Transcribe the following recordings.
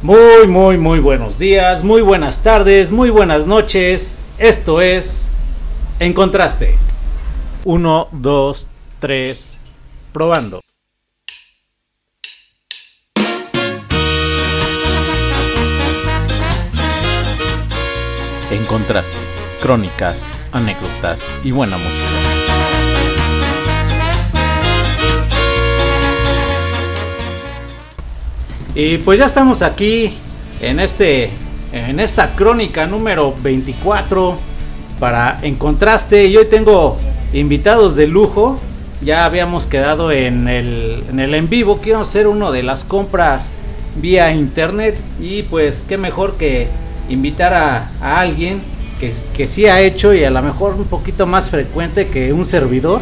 Muy, muy, muy buenos días, muy buenas tardes, muy buenas noches. Esto es En Contraste. Uno, dos, tres, probando. En Contraste. Crónicas, anécdotas y buena música. Y pues ya estamos aquí en este en esta crónica número 24 para en contraste y hoy tengo invitados de lujo. Ya habíamos quedado en el en el en vivo, quiero hacer uno de las compras vía internet y pues qué mejor que invitar a, a alguien que, que sí ha hecho y a lo mejor un poquito más frecuente que un servidor,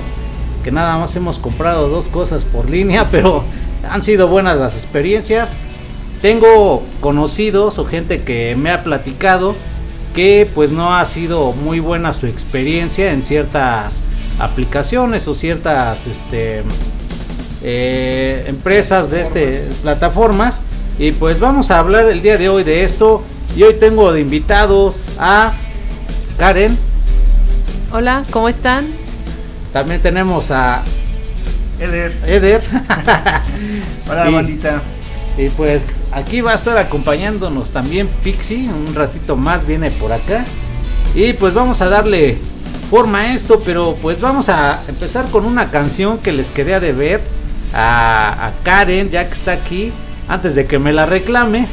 que nada más hemos comprado dos cosas por línea, pero han sido buenas las experiencias. Tengo conocidos o gente que me ha platicado que pues no ha sido muy buena su experiencia en ciertas aplicaciones o ciertas este, eh, empresas de este plataformas. y pues vamos a hablar el día de hoy de esto. Y hoy tengo de invitados a Karen. Hola cómo están también tenemos a Eder Eder hola Y- bandita Y pues aquí va a estar acompañándonos también Pixie, un ratito más viene por acá. Y pues vamos a darle forma a esto, pero pues vamos a empezar con una canción que les quería de ver a, a Karen, ya que está aquí, antes de que me la reclame.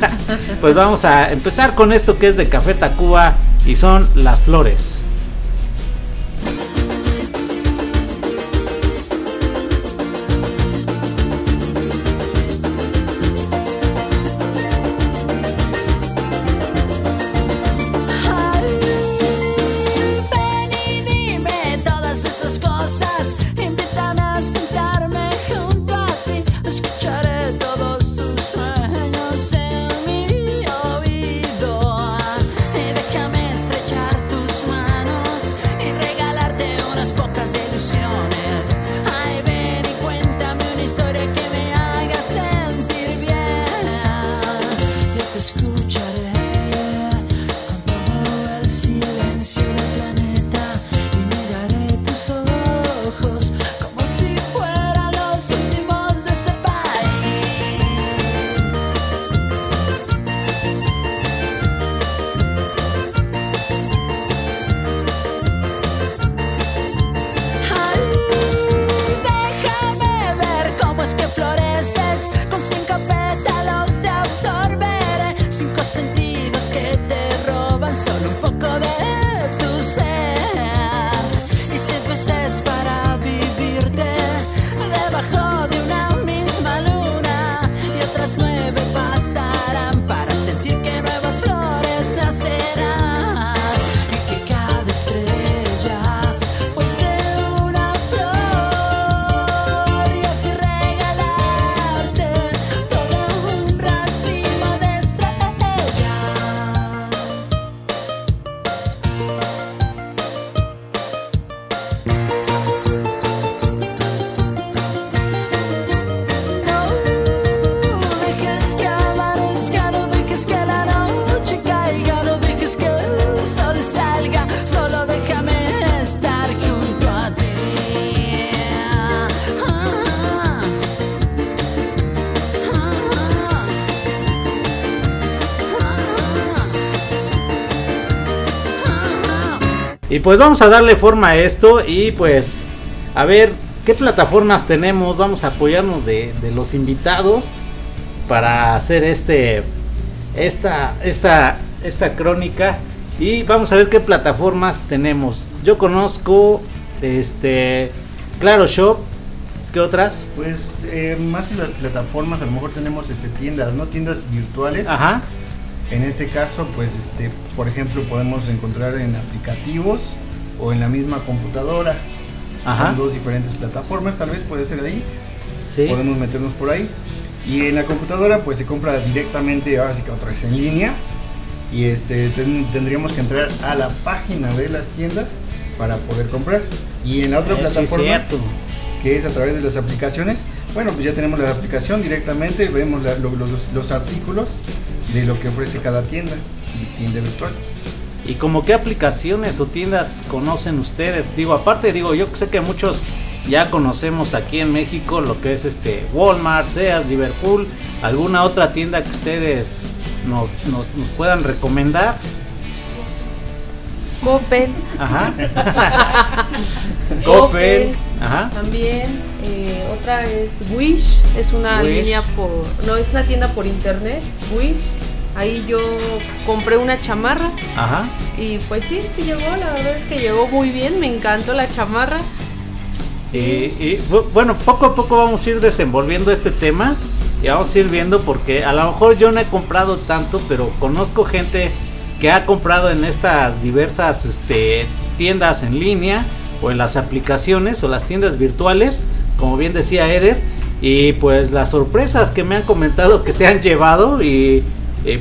pues vamos a empezar con esto que es de Café Tacuba y son Las Flores. Pues vamos a darle forma a esto y pues a ver qué plataformas tenemos. Vamos a apoyarnos de, de los invitados para hacer este esta esta esta crónica y vamos a ver qué plataformas tenemos. Yo conozco este Claro Shop, ¿qué otras? pues eh, más que las plataformas a lo mejor tenemos este tiendas no tiendas virtuales Ajá. En este caso pues este por ejemplo podemos encontrar en aplicativos o en la misma computadora. Ajá. son dos diferentes plataformas tal vez puede ser ahí. Sí. podemos meternos por ahí. Y en la computadora pues se compra directamente ahora sí que otra vez en línea. Y este ten- tendríamos que entrar a la página de las tiendas para poder comprar. Y en la otra Eh, plataforma que es a través de las aplicaciones Bueno, pues ya tenemos la aplicación directamente, vemos la- los, los artículos de lo que ofrece cada tienda, tienda virtual. ¿Y como qué aplicaciones o tiendas conocen ustedes? Digo, aparte, digo, yo sé que muchos ya conocemos aquí en México lo que es este Walmart, Sears, Liverpool, alguna otra tienda que ustedes nos, nos, nos puedan recomendar. Coppel, Ajá. Coppel. Ajá. también. eh, otra es Wish, es una Wish. línea por. No, es una tienda por internet. Wish. Ahí yo compré una chamarra Ajá. y pues sí, sí llegó. La verdad es que llegó muy bien. Me encantó la chamarra. Y, y, bu- bueno, poco a poco vamos a ir desenvolviendo este tema y vamos a ir viendo porque a lo mejor yo no he comprado tanto, pero conozco gente que ha comprado en estas diversas este, tiendas en línea o en las aplicaciones o las tiendas virtuales, como bien decía Eder, y pues las sorpresas que me han comentado que se han llevado y,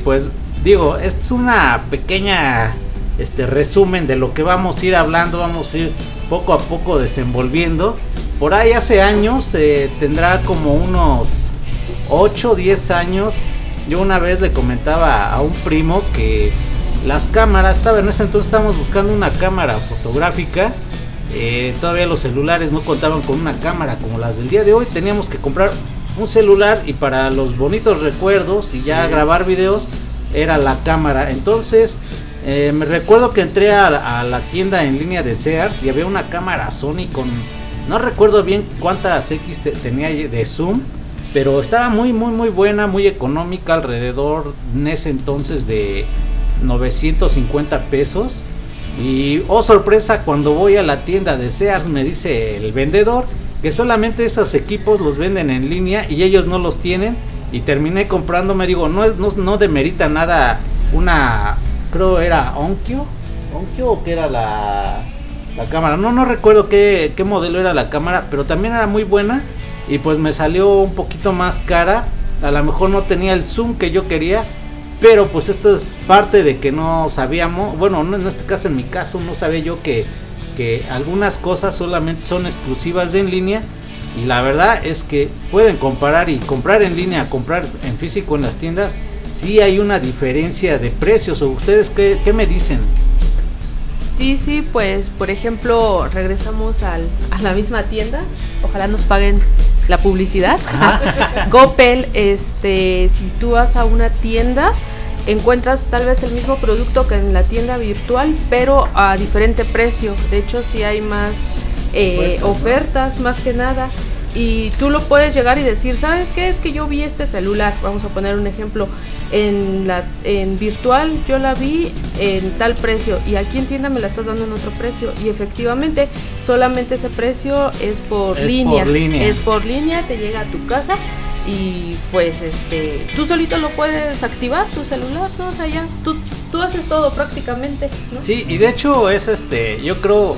pues digo, es una pequeña este resumen de lo que vamos a ir hablando, vamos a ir poco a poco desenvolviendo. Por ahí hace años, eh, tendrá como unos 8 o 10 años, yo una vez le comentaba a un primo que las cámaras, estaba en ese entonces estábamos buscando una cámara fotográfica, eh, todavía los celulares no contaban con una cámara como las del día de hoy, teníamos que comprar un celular y para los bonitos recuerdos y ya Sí. grabar videos era la cámara. Entonces eh, me recuerdo que entré a, la- a la tienda en línea de Sears y había una cámara Sony con, no recuerdo bien cuántas X te- tenía de zoom, pero estaba muy, muy, muy buena, muy económica, alrededor en ese entonces de 950 pesos. Y oh sorpresa, cuando voy a la tienda de Sears me dice el vendedor que solamente esos equipos los venden en línea y ellos no los tienen. Y terminé comprando, me digo, no es, no, no demerita nada una, creo era Onkyo, Onkyo o que era la, la cámara. No, no recuerdo qué, qué modelo era la cámara, pero también era muy buena y pues me salió un poquito más cara. A lo mejor no tenía el zoom que yo quería, pero pues esto es parte de que no sabíamos, bueno, no en este caso, en mi caso, no sabía yo que, que algunas cosas solamente son exclusivas de en línea. Y la verdad es que pueden comparar y comprar en línea, comprar en físico en las tiendas, sí hay una diferencia de precios. ¿O ustedes qué, qué me dicen? Sí, sí, pues por ejemplo, regresamos al, a la misma tienda. Ojalá nos paguen la publicidad. Coppel, este, si tú vas a una tienda, encuentras tal vez el mismo producto que en la tienda virtual, pero a diferente precio. De hecho, sí hay más eh, Ofertas, más que nada. Y tú lo puedes llegar y decir, ¿sabes qué? Es que yo vi este celular. Vamos a poner un ejemplo. En, la, en virtual yo la vi en tal precio y aquí en tienda me la estás dando en otro precio. Y efectivamente, solamente ese precio es por Es línea. por línea. Es por línea, te llega a tu casa y pues este tú solito lo puedes activar tu celular, ¿no? O sea, ya, tú, tú haces todo prácticamente, ¿no? Sí, y de hecho es este, yo creo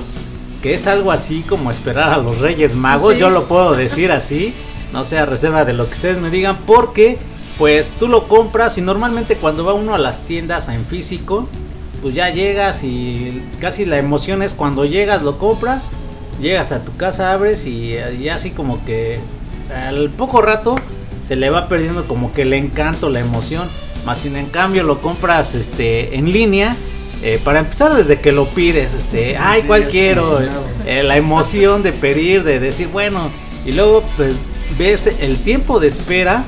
que es algo así como esperar a los Reyes Magos, Sí. yo lo puedo decir así, no sea reserva de lo que ustedes me digan, porque pues tú lo compras y normalmente cuando va uno a las tiendas en físico, pues ya llegas y casi la emoción es cuando llegas, lo compras, llegas a tu casa, abres y, y así como que al poco rato se le va perdiendo como que el encanto, la emoción. Más sin en cambio lo compras este en línea. eh, para empezar desde que lo pides, este, ay, emocionado. Eh, la emoción de pedir, de decir, bueno, y luego pues ves el tiempo de espera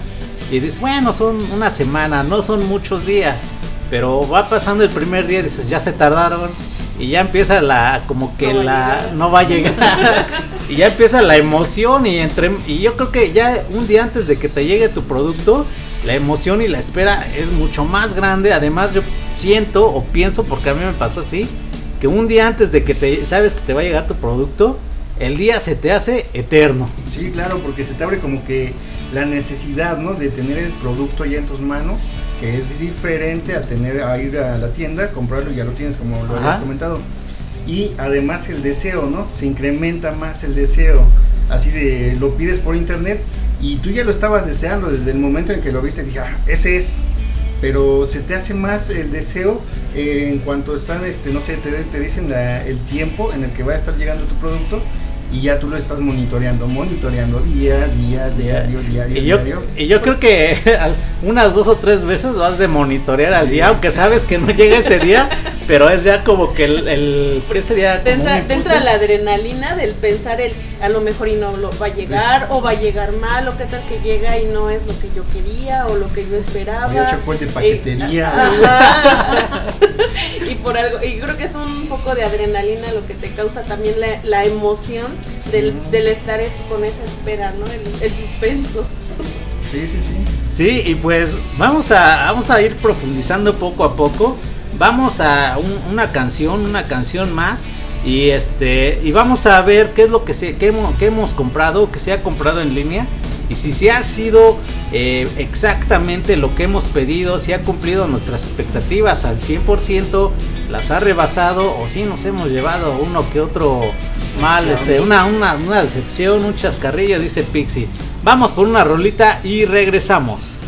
y dices, bueno, son una semana, no son muchos días, pero va pasando el primer día y dices, ya se tardaron y ya empieza la, como que No la, no va a llegar y ya empieza la emoción y entre, y yo creo que ya un día antes de que te llegue tu producto, la emoción y la espera es mucho más grande, además yo siento o pienso, porque a mí me pasó así, que un día antes de que te sabes que te va a llegar tu producto, el día se te hace eterno. Sí, claro, porque se te abre como que la necesidad, ¿no? De tener el producto ya en tus manos, que es diferente a tener a ir a la tienda, comprarlo y ya lo tienes, como lo Ajá. habías comentado. Y además el deseo, ¿no? Se incrementa más el deseo. Así de lo pides por internet y tú ya lo estabas deseando desde el momento en que lo viste, dije, ah, ese es. Pero se te hace más el deseo eh, en cuanto están, este, no sé, te, te dicen la- el tiempo en el que va a estar llegando tu producto y ya tú lo estás monitoreando, monitoreando día, día, diario, diario, Y yo, diario. y yo creo que unas dos o tres veces lo has de monitorear al día, aunque sabes que no llega ese día, pero es ya como que el, el ¿qué sería? Te Como un entra, te entra la adrenalina del pensar el a lo mejor y no lo va a llegar o va a llegar mal o qué tal que llega y no es lo que yo quería o lo que yo esperaba. Me hecho de paquetería. Eh, ajá. y por algo, y creo que es un poco de adrenalina lo que te causa también la, la emoción del, del estar es- con esa espera, ¿no? El, el suspenso. Sí, sí, sí. Sí, y pues vamos a, vamos a ir profundizando poco a poco. Vamos a un- una canción, una canción más. Y este y vamos a ver qué es lo que, se, que hemos, que hemos comprado, que se ha comprado en línea. Y si se ha sido eh, exactamente lo que hemos pedido, si ha cumplido nuestras expectativas al 100%, las ha rebasado o si nos hemos llevado uno que otro mal, este, una, una, una decepción, un chascarrillo, dice Pixie. Vamos por una rolita y regresamos.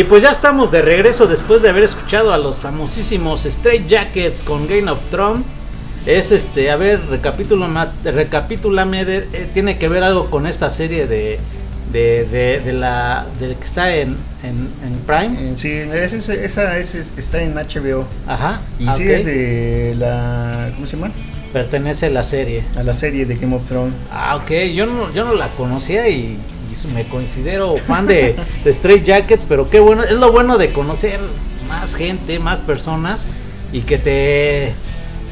Y pues ya estamos de regreso después de haber escuchado a los famosísimos Straight Jackets con Game of Thrones. Es este, a ver, recapitúlame de- eh, tiene que ver algo con esta serie de, de, de, de la de que está en, en, en Prime. Eh, sí, es- es- esa es- es- está en HBO. Ajá. Y ah, sí es de la. ¿Cómo se llama? Pertenece a la serie. A la serie de Game of Thrones. Ah, ok, yo no, yo no la conocía y, y me considero fan de, de Straight Jackets, pero qué bueno, es lo bueno de conocer más gente, más personas y que te,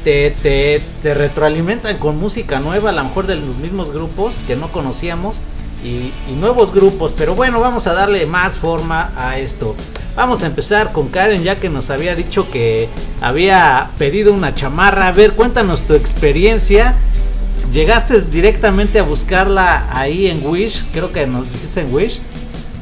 te, te, te retroalimentan con música nueva, a lo mejor de los mismos grupos que no conocíamos y, y nuevos grupos, pero bueno, vamos a darle más forma a esto. Vamos a empezar con Karen, ya que nos había dicho que había pedido una chamarra. A ver, cuéntanos tu experiencia. ¿Llegaste directamente a buscarla ahí en Wish? Creo que nos dijiste en Wish.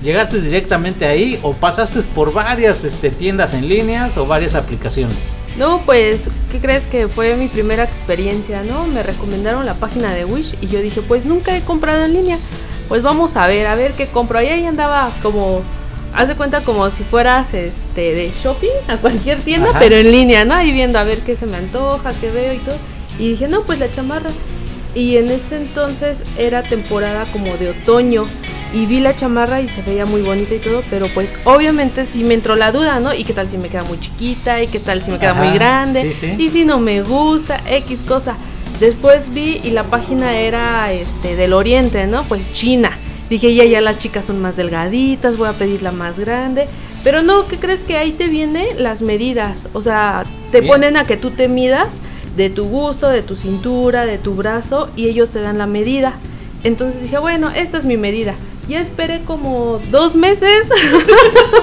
¿Llegaste directamente ahí o pasaste por varias este, tiendas en líneas o varias aplicaciones? No, pues, ¿qué crees que fue mi primera experiencia, no? Me recomendaron la página de Wish y yo dije, pues nunca he comprado en línea. Pues vamos a ver, a ver qué compro. Ahí, ahí andaba como, haz de cuenta como si fueras este de shopping a cualquier tienda, Ajá. pero en línea, ¿no? Ahí viendo a ver qué se me antoja, qué veo y todo. Y dije, no, pues la chamarra. Y en ese entonces era temporada como de otoño. Y vi la chamarra y se veía muy bonita y todo, pero pues obviamente sí me entró la duda, ¿no? ¿Y qué tal si me queda muy chiquita? ¿Y qué tal si me queda Ajá, muy grande? sí, sí. Y si no me gusta, X cosa. Después vi y la página era este del oriente, ¿no? Pues China. Dije, ya, ya las chicas son más delgaditas, voy a pedir la más grande. Pero no, ¿qué crees que ahí te vienen las medidas? O sea, te Bien. ponen a que tú te midas de tu gusto, de tu cintura, de tu brazo y ellos te dan la medida. Entonces dije, bueno, esta es mi medida. Ya esperé como dos meses.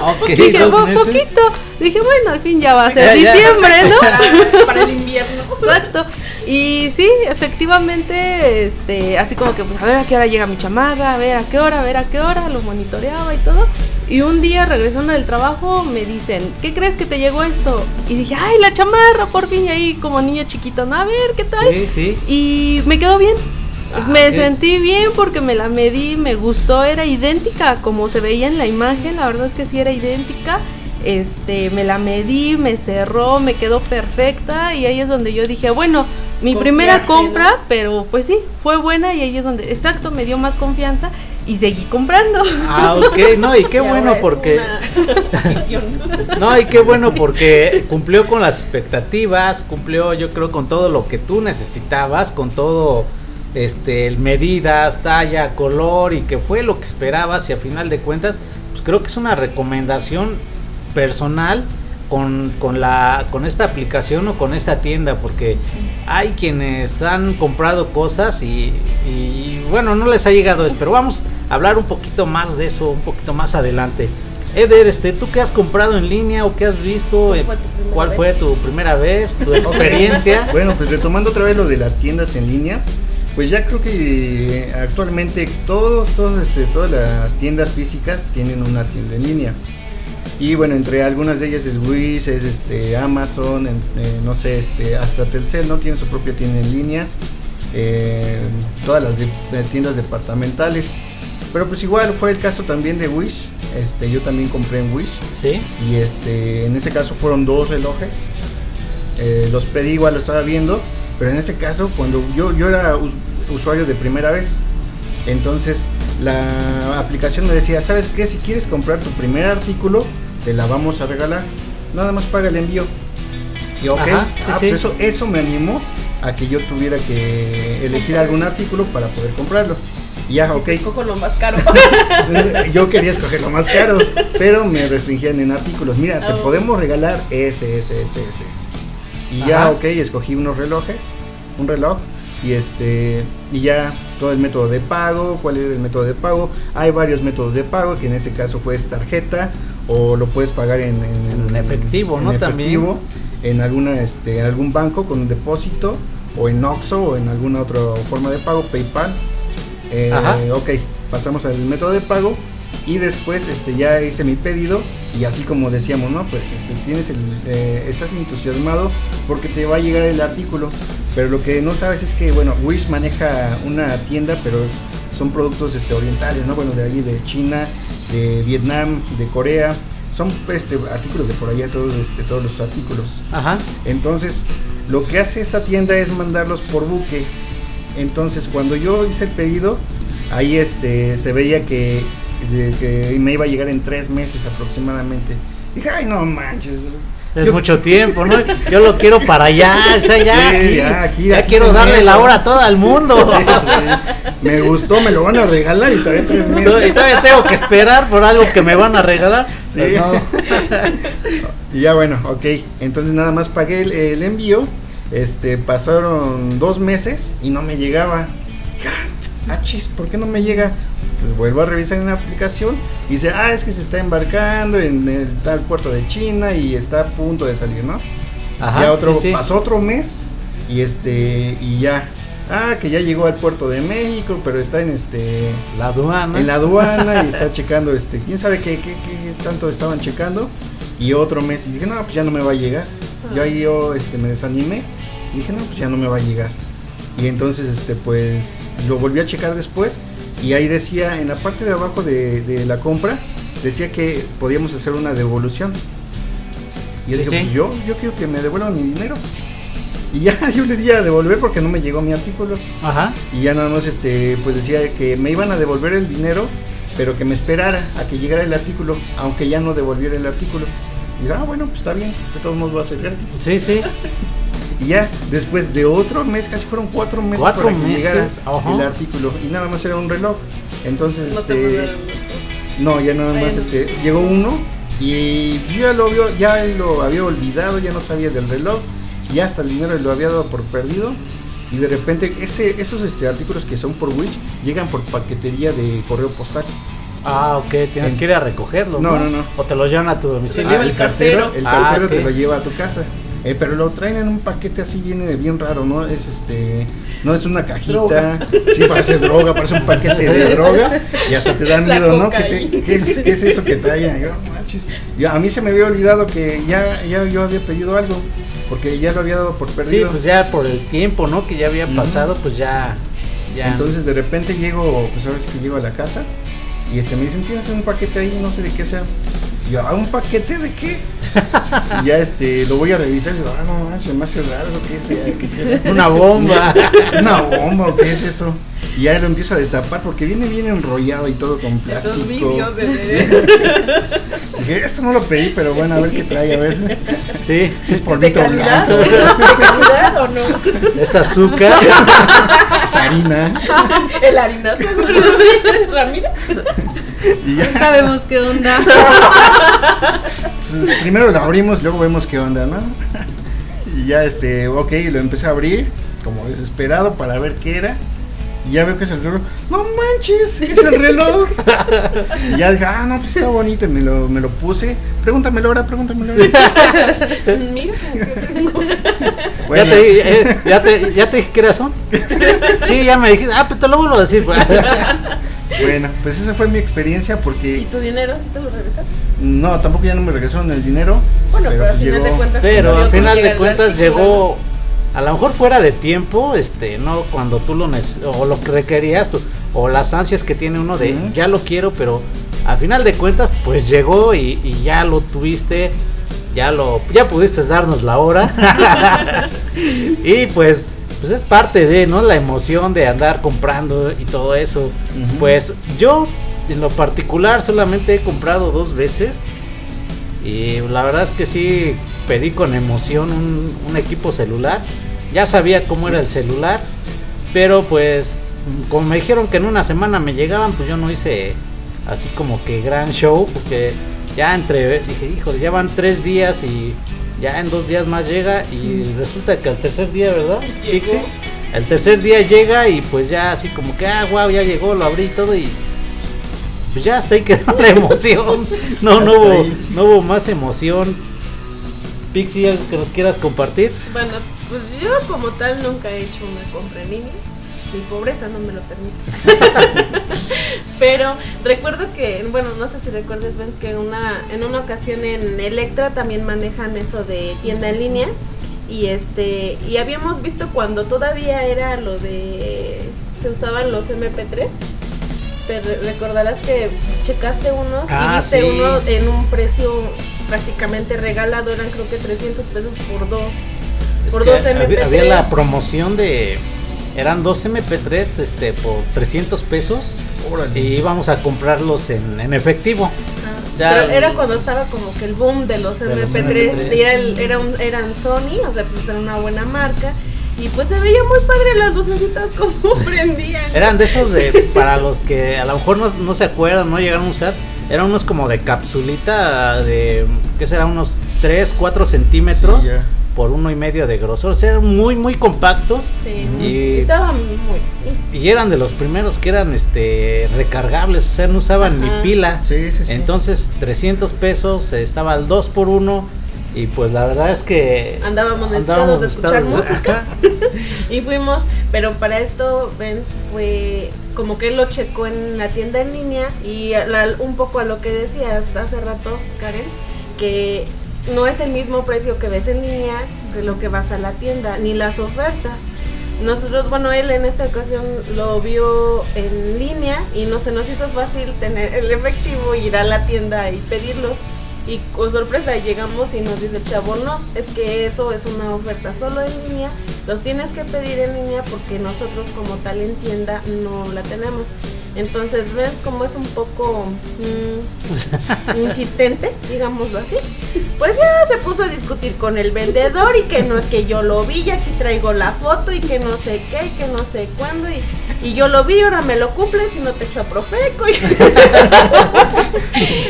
Ok, dije, dos "Po- meses. poquito. Dije, bueno, al fin ya va a ser Ya, ya. diciembre, ¿no? Para, para el invierno. Exacto. Y sí, efectivamente, este, así como que pues a ver a qué hora llega mi chamarra, a ver a qué hora, a ver a qué hora, lo monitoreaba y todo. Y un día regresando del trabajo me dicen, ¿qué crees que te llegó esto? Y dije, ay, la chamarra, por fin, y ahí como niño chiquito, ¿no? A ver, ¿qué tal? Sí, sí. Y me quedó bien. Ah, me sentí bien porque me la medí, me gustó, era idéntica como se veía en la imagen, la verdad es que sí era idéntica. Este, me la medí, me cerró, me quedó perfecta y ahí es donde yo dije, bueno, mi primera ¿no? compra, pero pues sí, fue buena y ahí es donde, exacto, me dio más confianza y seguí comprando. Ah, ok, no, y qué Y bueno porque... No, y qué bueno porque cumplió con las expectativas, cumplió yo creo con todo lo que tú necesitabas, con todo este el medidas, talla, color y que fue lo que esperabas y a final de cuentas, pues creo que es una recomendación personal con, con la con esta aplicación o con esta tienda porque hay quienes han comprado cosas y, y, bueno no les ha llegado eso pero vamos a hablar un poquito más de eso un poquito más adelante. Eder este tú qué has comprado en línea o qué has visto ¿Cuál Eh, fue tu primera cuál vez? fue tu primera vez tu experiencia Bueno, pues retomando otra vez lo de las tiendas en línea, pues ya creo que actualmente todos, todos, este, todas las tiendas físicas tienen una tienda en línea. Y bueno, entre algunas de ellas es Wish, es este Amazon, en- eh, no sé, este, hasta Telcel, ¿no? Tiene su propia tienda en línea. eh, todas las de- de tiendas departamentales. Pero pues igual fue el caso también de Wish. Este, yo también compré en Wish. sí Y este, en ese caso fueron dos relojes. Eh, los pedí igual, lo estaba viendo. Pero en ese caso, cuando yo, yo era us- usuario de primera vez, entonces la aplicación me decía, ¿sabes qué? Si quieres comprar tu primer artículo, te la vamos a regalar. Nada más paga el envío. Y ok, Ajá, sí, ah, sí. pues eso, eso me animó a que yo tuviera que elegir algún artículo para poder comprarlo. Y ya, ok. Cojo lo más caro. Yo quería escoger lo más caro, pero me restringían en artículos. Mira, te Oh. podemos regalar este, este, este, este, Y ya, ok, escogí unos relojes, un reloj, y este, y ya todo el método de pago, cuál es el método de pago. Hay varios métodos de pago, que en ese caso fue tarjeta, o lo puedes pagar en, en- En efectivo, ¿no? También. efectivo, en alguna, este, en algún banco con un depósito, o en Oxxo, o en alguna otra forma de pago, PayPal. Eh, ok, pasamos al método de pago y después este ya hice mi pedido y así como decíamos, ¿no? Pues este, tienes el, eh, estás entusiasmado porque te va a llegar el artículo, pero lo que no sabes es que, bueno, Wish maneja una tienda, pero es- son productos este, orientales, ¿no? Bueno, de allí de China, de Vietnam, de Corea, son este, artículos de por allá, todos, este, todos los artículos. ajá Entonces, lo que hace esta tienda es mandarlos por buque. Entonces, cuando yo hice el pedido, ahí este se veía que, de- que me iba a llegar en tres meses aproximadamente. Dije, ay, no manches. es Yo- mucho tiempo no yo lo quiero para allá o sea ya Sí, aquí, ya, aquí, ya aquí quiero darle la hora a todo el mundo Sí, sí. Me gustó, me lo van a regalar y todavía tres y meses. todavía tengo que esperar por algo que me van a regalar Sí. Pues no. Y ya bueno, ok. Entonces nada más pagué el, el envío. Este, pasaron dos meses y no me llegaba. "Ah, Ah, chis, ¿por qué no me llega? Pues vuelvo a revisar en la aplicación y dice, ah, es que se está embarcando en el tal puerto de China y está a punto de salir, ¿no? Ajá, ya otro, sí, sí. pasó otro mes y este, y ya, Ah, que ya llegó al puerto de México, pero está en este La aduana. en la aduana y está checando este, quién sabe qué, qué, qué tanto estaban checando. Y otro mes y dije, no, pues ya no me va a llegar. Yo ahí yo este, me desanimé y dije, no, pues ya no me va a llegar. Y entonces este pues lo volví a checar después y ahí decía en la parte de abajo de, de la compra decía que podíamos hacer una devolución. Y yo Sí, dije, sí. pues yo, yo quiero que me devuelvan mi dinero. Y ya yo le di a devolver porque no me llegó mi artículo. Ajá. Y ya nada más este, pues decía que me iban a devolver el dinero, pero que me esperara a que llegara el artículo, aunque ya no devolviera el artículo. Y dije, ah, bueno, pues está bien, de todos modos va a ser gratis. Sí, sí. Y ya después de otro mes, casi fueron cuatro meses Cuatro para que meses, llegara ajá. el artículo. Y nada más era un reloj. Entonces, No te este, no, ya nada más este, llegó uno y yo ya lo, vio, ya lo había olvidado, ya no sabía del reloj, y hasta el dinero lo había dado por perdido. Y de repente ese, esos este, artículos que son por Wish llegan por paquetería de correo postal. Ah, ok, tienes En- que ir a recogerlo. No, no, no. O te lo llevan a tu domicilio. lleva Ah, el cartero. El Ah, cartero te ok. lo lleva a tu casa. Eh, pero lo traen en un paquete así viene bien raro, ¿no? Es este, no es una cajita, Droga. sí parece droga, parece un paquete de droga y hasta te da miedo, ¿no? ¿Qué, te- cocaína. qué es, qué es eso que traen? Yo. Yo- a mí se me había olvidado que ya, ya yo había pedido algo, porque ya lo había dado por Sí, perdido. pues ya por el tiempo, ¿no? Que ya había pasado, pues ya. ya. Entonces de repente llego, pues ahora sí que llego a la casa y este me dicen, tienes un paquete ahí, no sé de qué sea. Y yo, ¿ah, un paquete de qué? y ya este, lo voy a revisar y digo, ah, no manches, me hace raro, ¿qué sea? ¿Qué sea? Una bomba. ¿Una bomba o qué es eso? Y ya lo empiezo a destapar porque viene bien enrollado y todo con plástico. Esos vídeos de Sí. Dije, eso no lo pedí, pero bueno, a ver qué trae, a ver. sí, Si es por ¿De calidad? blanco, ¿De calidad o no? es azúcar. es harina. El harinazo. Ramírez. Y ya, Sabemos qué onda. pues, primero lo abrimos, luego vemos qué onda, ¿no? Y ya, este, ok, lo empecé a abrir, como desesperado para ver qué era. Y ya veo que es el reloj. No manches, es el reloj. y ya dije, ah, no, pues está bonito. Y me lo, me lo puse. Pregúntamelo ahora, pregúntamelo ahora. Mira. Bueno, Ya, te, eh, ya, te, ya te dije que era son. Sí, ya me dijiste. Ah, pero te lo vuelvo a decir. güey. bueno, pues esa fue mi experiencia ¿Y porque tu dinero sí te lo regresaste? no, tampoco ya no me regresaron el dinero. Bueno, pero, al pues final de cuentas. Pero al final de cuentas artículo- llegó, a lo mejor fuera de tiempo, este, no cuando tú lo o lo que requerías o, o las ansias que tiene uno de ya lo quiero, pero a final de cuentas pues llegó y, y ya lo tuviste, ya lo, ya pudiste darnos la hora y pues, pues es parte de, ¿no? La emoción de andar comprando y todo eso. Pues yo en lo particular solamente he comprado dos veces. Y la verdad es que sí pedí con emoción un, un equipo celular. Ya sabía cómo era el celular. Pero pues como me dijeron que en una semana me llegaban, pues yo no hice así como que gran show. Porque ya entre, dije, híjole, ya van tres días y ya en dos días más llega. Y resulta que al tercer día, ¿verdad? Pixie? El tercer día llega y pues ya así como que, ah, wow, ya llegó, lo abrí y todo y pues ya hasta ahí quedó la emoción. No, no hubo, no hubo más emoción. Pixie, algo que nos quieras compartir. Bueno, pues yo como tal nunca he hecho una compra en línea. Mi pobreza no me lo permite. Pero recuerdo que, bueno, no sé si recuerdes, ven que una, en una ocasión en Electra también manejan eso de tienda en línea. Y este, y habíamos visto cuando todavía era lo de se usaban los MP3. Te re- recordarás que checaste unos Ah, y viste sí. uno en un precio prácticamente regalado, eran creo que 300 pesos por dos. Es Por dos había, MP3. había la promoción de. Eran dos MP3 este, por 300 pesos. Órale. Y íbamos a comprarlos en, en efectivo. Ah, Ya, pero era cuando estaba como que el boom de los De los MP3, MP3. y era el- era un- eran Sony, o sea, pues era una buena marca. Y pues se veía muy padre las lucecitas como prendían. Eran de esos de. Para los que a lo mejor no, no se acuerdan, no llegaron a usar. Eran unos como de capsulita de. ¿Qué será? Unos 3, 4 centímetros. Sí, ya. Por uno y medio de grosor. O sea, eran muy, muy compactos. Sí, Y- estaba muy. Y eran de los primeros que eran este recargables, o sea, no usaban Ajá. ni pila. Sí, sí, sí. Entonces, 300 pesos, eh, estaba al 2 por 1 Y pues la verdad es que Andábamos necesitados de escuchar música. Y fuimos, pero para esto, ven, fue como que él lo checó en la tienda en línea y la- un poco a lo que decías hace rato, Karen, que no es el mismo precio que ves en línea de lo que vas a la tienda, ni las ofertas. Nosotros, bueno, él en esta ocasión lo vio en línea y no se nos hizo fácil tener el efectivo, ir a la tienda y pedirlos. Y con sorpresa llegamos y nos dice el chavo, no, es que eso es una oferta solo en línea, los tienes que pedir en línea porque nosotros como tal en tienda no la tenemos. Entonces, ¿ves cómo es un poco mm, insistente, digámoslo así? Pues ya se puso a discutir con el vendedor y que no es que yo lo vi, y aquí traigo la foto y que no sé qué, y que no sé cuándo, y, y yo lo vi, ahora me lo cumples y no te echo a profeco. Y,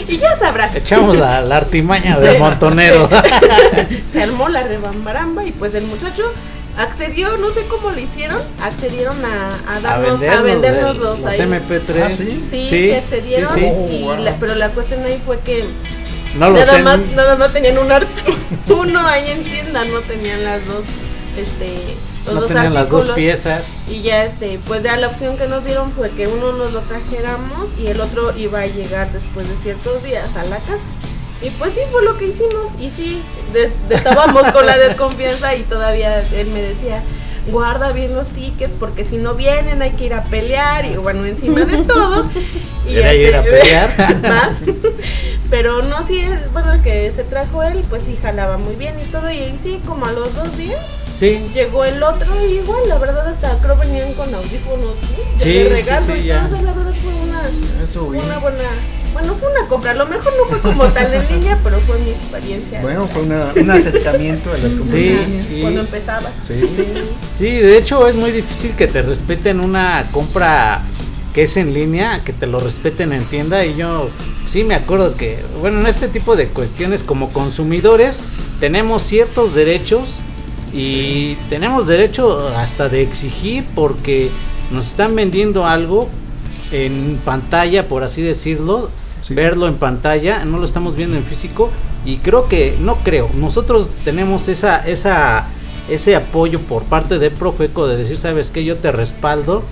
y ya sabrás. Echamos la, la artimaña del montonero. se armó la rebambaramba y pues el muchacho accedió, no sé cómo lo hicieron, accedieron a, a a darnos, vendernos, a vendernos los los ahí. MP3. Ah, ¿sí? Sí, sí, accedieron, sí, sí. Oh, y wow. la- pero la cuestión ahí fue que No los nada ten- más, nada más tenían un uno ahí en tienda, no tenían las dos, este, los no dos tenían las dos artículos. piezas. Y ya este, pues ya la opción que nos dieron fue que uno nos lo trajéramos y el otro iba a llegar después de ciertos días a la casa. Y pues sí, fue lo que hicimos. Y sí, des- estábamos con la desconfianza y todavía él me decía, guarda bien los tickets porque si no vienen hay que ir a pelear y bueno, encima de todo. Y Era ir a este, pelear. más. Pero no, sí, bueno, el que se trajo él, pues sí, jalaba muy bien y todo. Y ahí sí, como a los dos días Sí, llegó el otro y igual, la verdad hasta creo venían con audífonos ¿no? de Sí, sí, regalo sí, y ya. todo, o sea, la verdad fue una, Eso bien. una buena, bueno fue una compra, a lo mejor no fue como tal en línea, pero fue mi experiencia. Bueno, fue una, un acercamiento a las Sí. y- cuando empezaba. Sí. sí, de hecho es muy difícil que te respeten una compra que es en línea, que te lo respeten en tienda y yo sí me acuerdo que, bueno, en este tipo de cuestiones como consumidores tenemos ciertos derechos y tenemos derecho hasta de exigir porque nos están vendiendo algo en pantalla, por así decirlo, Verlo en pantalla, no lo estamos viendo en físico y creo que, no creo, nosotros tenemos esa, esa, ese apoyo por parte de Profeco de decir, sabes que yo te respaldo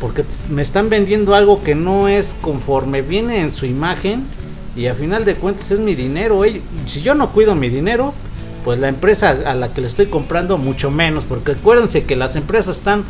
porque me están vendiendo algo que no es conforme viene en su imagen y a final de cuentas es mi dinero, si yo no cuido mi dinero, pues la empresa a la que le estoy comprando mucho menos, porque acuérdense que las empresas están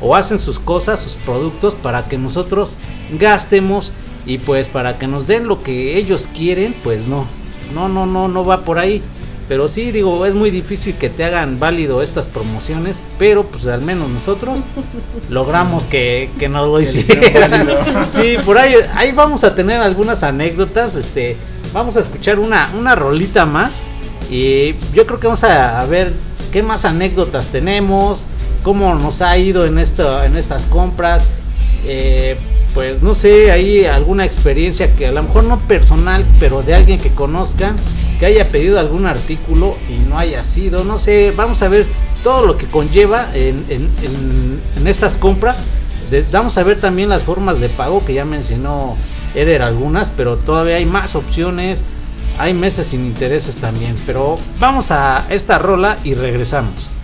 o hacen sus cosas, sus productos para que nosotros gastemos y pues para que nos den lo que ellos quieren, pues no. No, no, no, no va por ahí. Pero sí, digo, es muy difícil que te hagan válido estas promociones, pero pues al menos nosotros logramos que, que nos lo hicieran. válido. Sí, por ahí, ahí vamos a tener algunas anécdotas, este, vamos a escuchar una, una rolita más y yo creo que vamos a, a ver qué más anécdotas tenemos, cómo nos ha ido en, esto, en estas compras, eh, pues no sé, hay alguna experiencia que a lo mejor no personal, pero de alguien que conozcan, que haya pedido algún artículo y no haya sido, no sé, vamos a ver todo lo que conlleva en, en- en- estas compras. Vamos a ver también las formas de pago que ya mencionó Eder algunas, pero todavía hay más opciones, hay meses sin intereses también, pero vamos a esta rola y regresamos.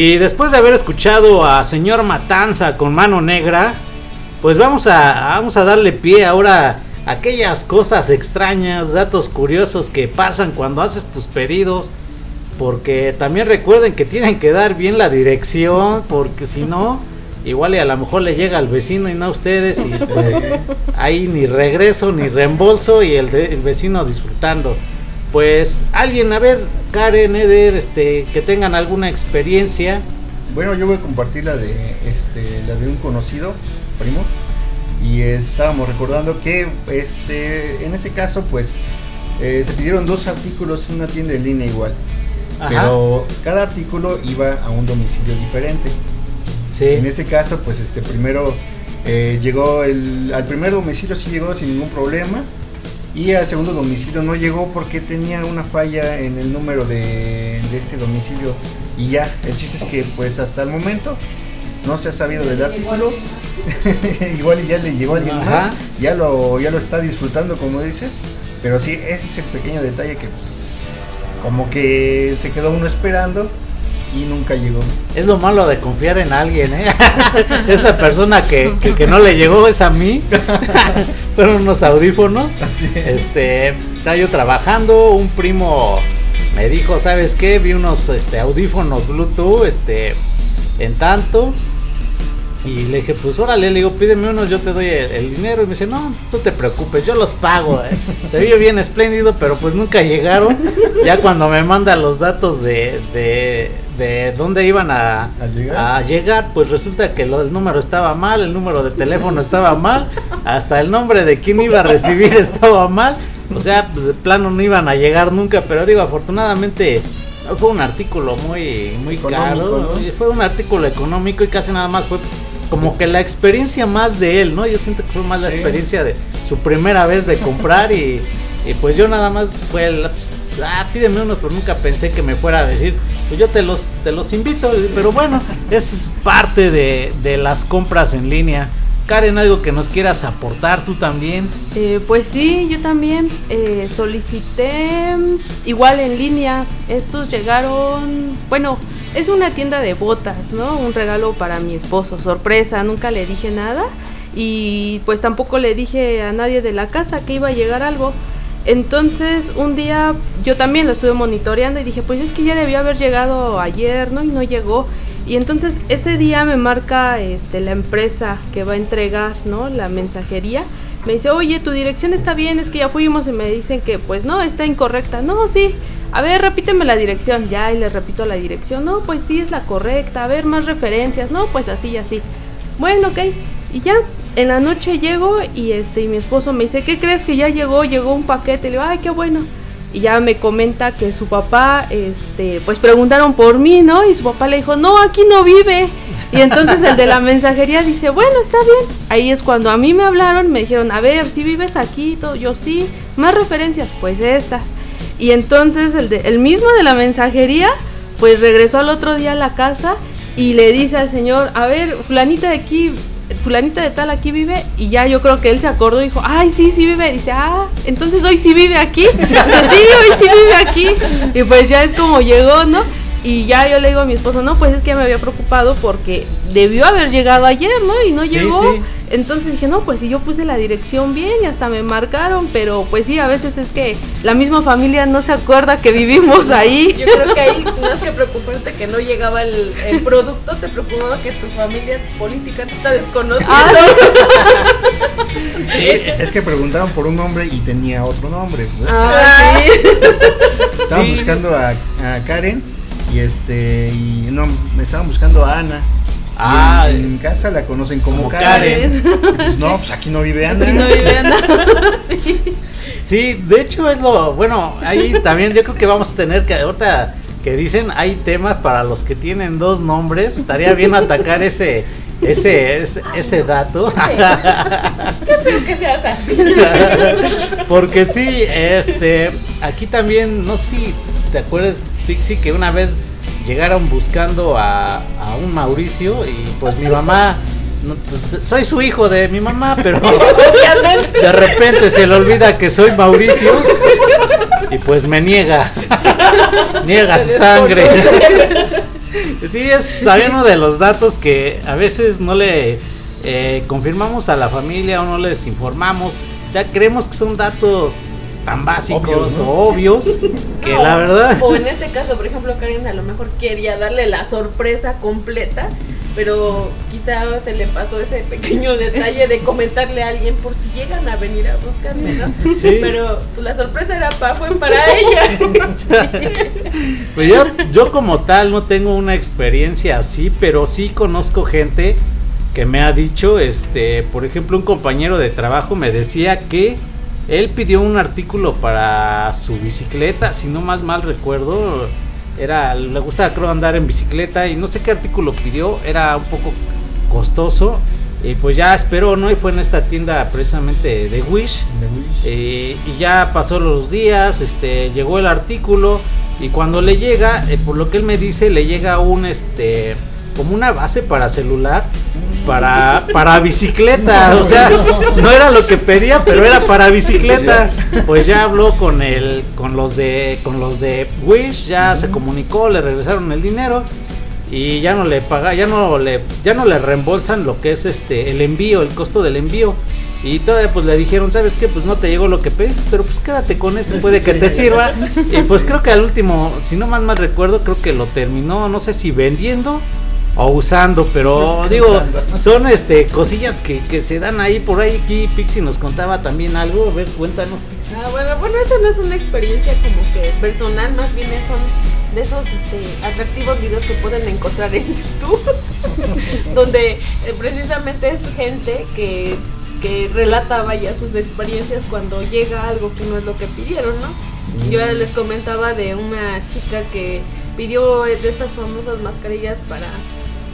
Y después de haber escuchado a señor Matanza con mano negra, pues vamos a, vamos a darle pie ahora a aquellas cosas extrañas, datos curiosos que pasan cuando haces tus pedidos. Porque también recuerden que tienen que dar bien la dirección, porque si no, igual y a lo mejor le llega al vecino y no a ustedes, y pues ahí ni regreso ni reembolso y el, de- el vecino disfrutando. Pues alguien, a ver, Karen, Eder, este, que tengan alguna experiencia. Bueno, yo voy a compartir la de, este, la de un conocido, primo. Y estábamos recordando que este, en ese caso, pues, eh, se pidieron dos artículos en una tienda en línea igual. Ajá. Pero cada artículo iba a un domicilio diferente. En Sí. ese caso, pues este primero eh, llegó el, al primer domicilio sí llegó sin ningún problema y al segundo domicilio no llegó porque tenía una falla en el número de, de este domicilio y ya, el chiste es que pues hasta el momento no se ha sabido del artículo, igual ya le llegó a alguien Ajá. más, ya lo, ya lo está disfrutando como dices, pero sí, ese es el pequeño detalle que pues como que se quedó uno esperando y nunca llegó. Es lo malo de confiar en alguien, ¿eh? Esa persona que, que, que no le llegó es a mí. Fueron unos audífonos. Así es. Este, estaba yo trabajando, un primo me dijo, ¿sabes qué? Vi unos este, audífonos Bluetooth, este, en tanto. Y le dije, pues órale, le digo, pídeme unos, yo te doy el, el dinero. Y me dice, no, no te preocupes, yo los pago. ¿eh". Se vio bien espléndido, pero pues nunca llegaron. Ya cuando me manda los datos de, de, de dónde iban a, ¿A llegar? a llegar, pues resulta que lo- el número estaba mal, el número de teléfono estaba mal, hasta el nombre de quien iba a recibir estaba mal. O sea, pues de plano no iban a llegar nunca, pero digo, afortunadamente fue un artículo muy, muy Económico, caro, fue un artículo económico y casi nada más fue como que la experiencia más de él, ¿no? Yo siento que fue más la Sí. experiencia de su primera vez de comprar y, y pues yo nada más fue el, pues, ah, pídeme unos, pero nunca pensé que me fuera a decir, pues yo te los, te los invito, pero bueno, es parte de, de las compras en línea. Karen, algo que nos quieras aportar tú también. Eh, pues sí, yo también eh, solicité mm, igual en línea. Estos llegaron, bueno, es una tienda de botas, ¿no? Un regalo para mi esposo, sorpresa, nunca le dije nada y pues tampoco le dije a nadie de la casa que iba a llegar algo. Entonces un día yo también lo estuve monitoreando y dije, pues es que ya debió haber llegado ayer, ¿no? Y no llegó. Y entonces ese día me marca este, la empresa que va a entregar, ¿no? La mensajería. Me dice, oye, tu dirección está bien, es que ya fuimos y me dicen que pues no, está incorrecta. No, sí. A ver, repíteme la dirección. Ya, y le repito la dirección. No, pues sí es la correcta. A ver, más referencias. No, pues así y así. Bueno, ok. Y ya, en la noche llego y este y mi esposo me dice, ¿qué crees que ya llegó? Llegó un paquete. Le digo, ay, qué bueno. Y ya me comenta que su papá, este, pues preguntaron por mí, ¿no? Y su papá le dijo, no, aquí no vive. Y entonces el de la mensajería dice, bueno, está bien. Ahí es cuando a mí me hablaron, me dijeron, a ver, si vives aquí, todo. yo sí, más referencias, pues estas. Y entonces el, de, el mismo de la mensajería, pues regresó al otro día a la casa y le dice al señor, a ver, fulanita de aquí, fulanita de tal aquí vive y ya yo creo que él se acordó y dijo, ay, sí, sí vive. dice, ah, entonces hoy sí vive aquí. O sea, sí, hoy sí vive aquí. Y pues ya es como llegó, ¿no? Y ya yo le digo a mi esposo, no, pues es que me había preocupado porque debió haber llegado ayer, ¿no? Y no Sí, llegó. sí. Entonces dije, no, pues si yo puse la dirección bien y hasta me marcaron, pero pues sí, a veces es que la misma familia no se acuerda que vivimos ahí. Yo creo que ahí más que preocuparte que no llegaba el, el producto, te preocupaba que tu familia política te está desconociendo. Ah, Es que, es que preguntaron por un nombre y tenía otro nombre. Ah, sí. Estaban Sí. buscando a, a Karen y este y no, me estaban buscando a Ana. Ah, Y en, en casa la conocen como, como Karen. Pues no, pues aquí no vive Ana. Aquí no vive Ana. Sí. Sí, de hecho es lo bueno, ahí también yo creo que vamos a tener que ahorita que dicen hay temas para los que tienen dos nombres, estaría bien atacar ese ese ese, ese dato. Creo que seas así. Porque sí, este aquí también no sé si te acuerdas Pixie que una vez llegaron buscando a, a un Mauricio y pues mi mamá no, pues, soy su hijo de mi mamá, pero Obviamente. de repente se le olvida que soy Mauricio y pues me niega, niega su sangre. Sí, es también uno de los datos que a veces no le eh, confirmamos a la familia o no les informamos. O sea, creemos que son datos tan básicos Obvios, ¿no? o obvios que No, la verdad... O en este caso, por ejemplo, Karen a lo mejor quería darle la sorpresa completa, pero quizá se le pasó ese pequeño detalle de comentarle a alguien por si llegan a venir a buscarme, ¿no? Sí. Pero pues, la sorpresa era pa, fue para ella. Pues yo, yo como tal no tengo una experiencia así, pero sí conozco gente que me ha dicho, este, por ejemplo, un compañero de trabajo me decía que él pidió un artículo para su bicicleta, si no más mal recuerdo, era le gustaba creo andar en bicicleta y no sé qué artículo pidió, era un poco costoso y pues ya esperó, ¿no? Y fue en esta tienda precisamente de Wish. Eh, y ya pasó los días, este, llegó el artículo y cuando le llega, eh, por lo que él me dice, le llega un, este, como una base para celular, para, para bicicleta, o sea, no era lo que pedía, pero era para bicicleta. Pues ya habló con el, con los de, con los de Wish, ya se comunicó, le regresaron el dinero y ya no le paga, ya no le, ya no le reembolsan lo que es este el envío, el costo del envío. Y todavía pues le dijeron, ¿sabes qué? Pues no te llegó lo que pediste, pero pues quédate con eso, puede que te sirva. Y pues creo que al último, si no más mal recuerdo, creo que lo terminó, no sé si vendiendo o usando, pero digo, son este cosillas que, que se dan ahí por ahí. Aquí Pixie nos contaba también algo, a ver, cuéntanos Pixie. Ah, bueno, bueno, eso no es una experiencia como que personal, más bien son de esos este, atractivos videos que pueden encontrar en YouTube, donde eh, precisamente es gente que, que relata vaya sus experiencias cuando llega algo que no es lo que pidieron, ¿no? Yo les comentaba de una chica que pidió eh, de estas famosas mascarillas para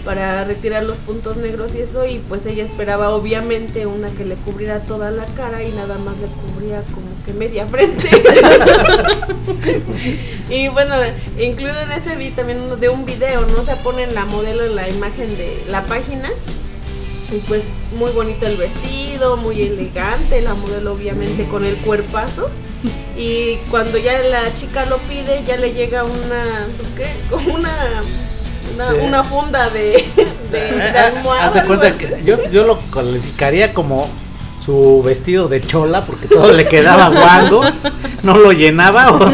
para retirar los puntos negros y eso y pues ella esperaba obviamente una que le cubriera toda la cara y nada más le cubría como que media frente. Y bueno incluido en ese vi también uno de un video no se ponen la modelo en la imagen de la página y pues muy bonito el vestido muy elegante la modelo obviamente con el cuerpazo. Y cuando ya la chica lo pide ya le llega una pues, ¿qué? como una una, Este- una funda de, de, de Eh, almohada, Haz de cuenta así. que yo, yo lo calificaría como su vestido de chola porque todo le quedaba guango, no lo llenaba. o-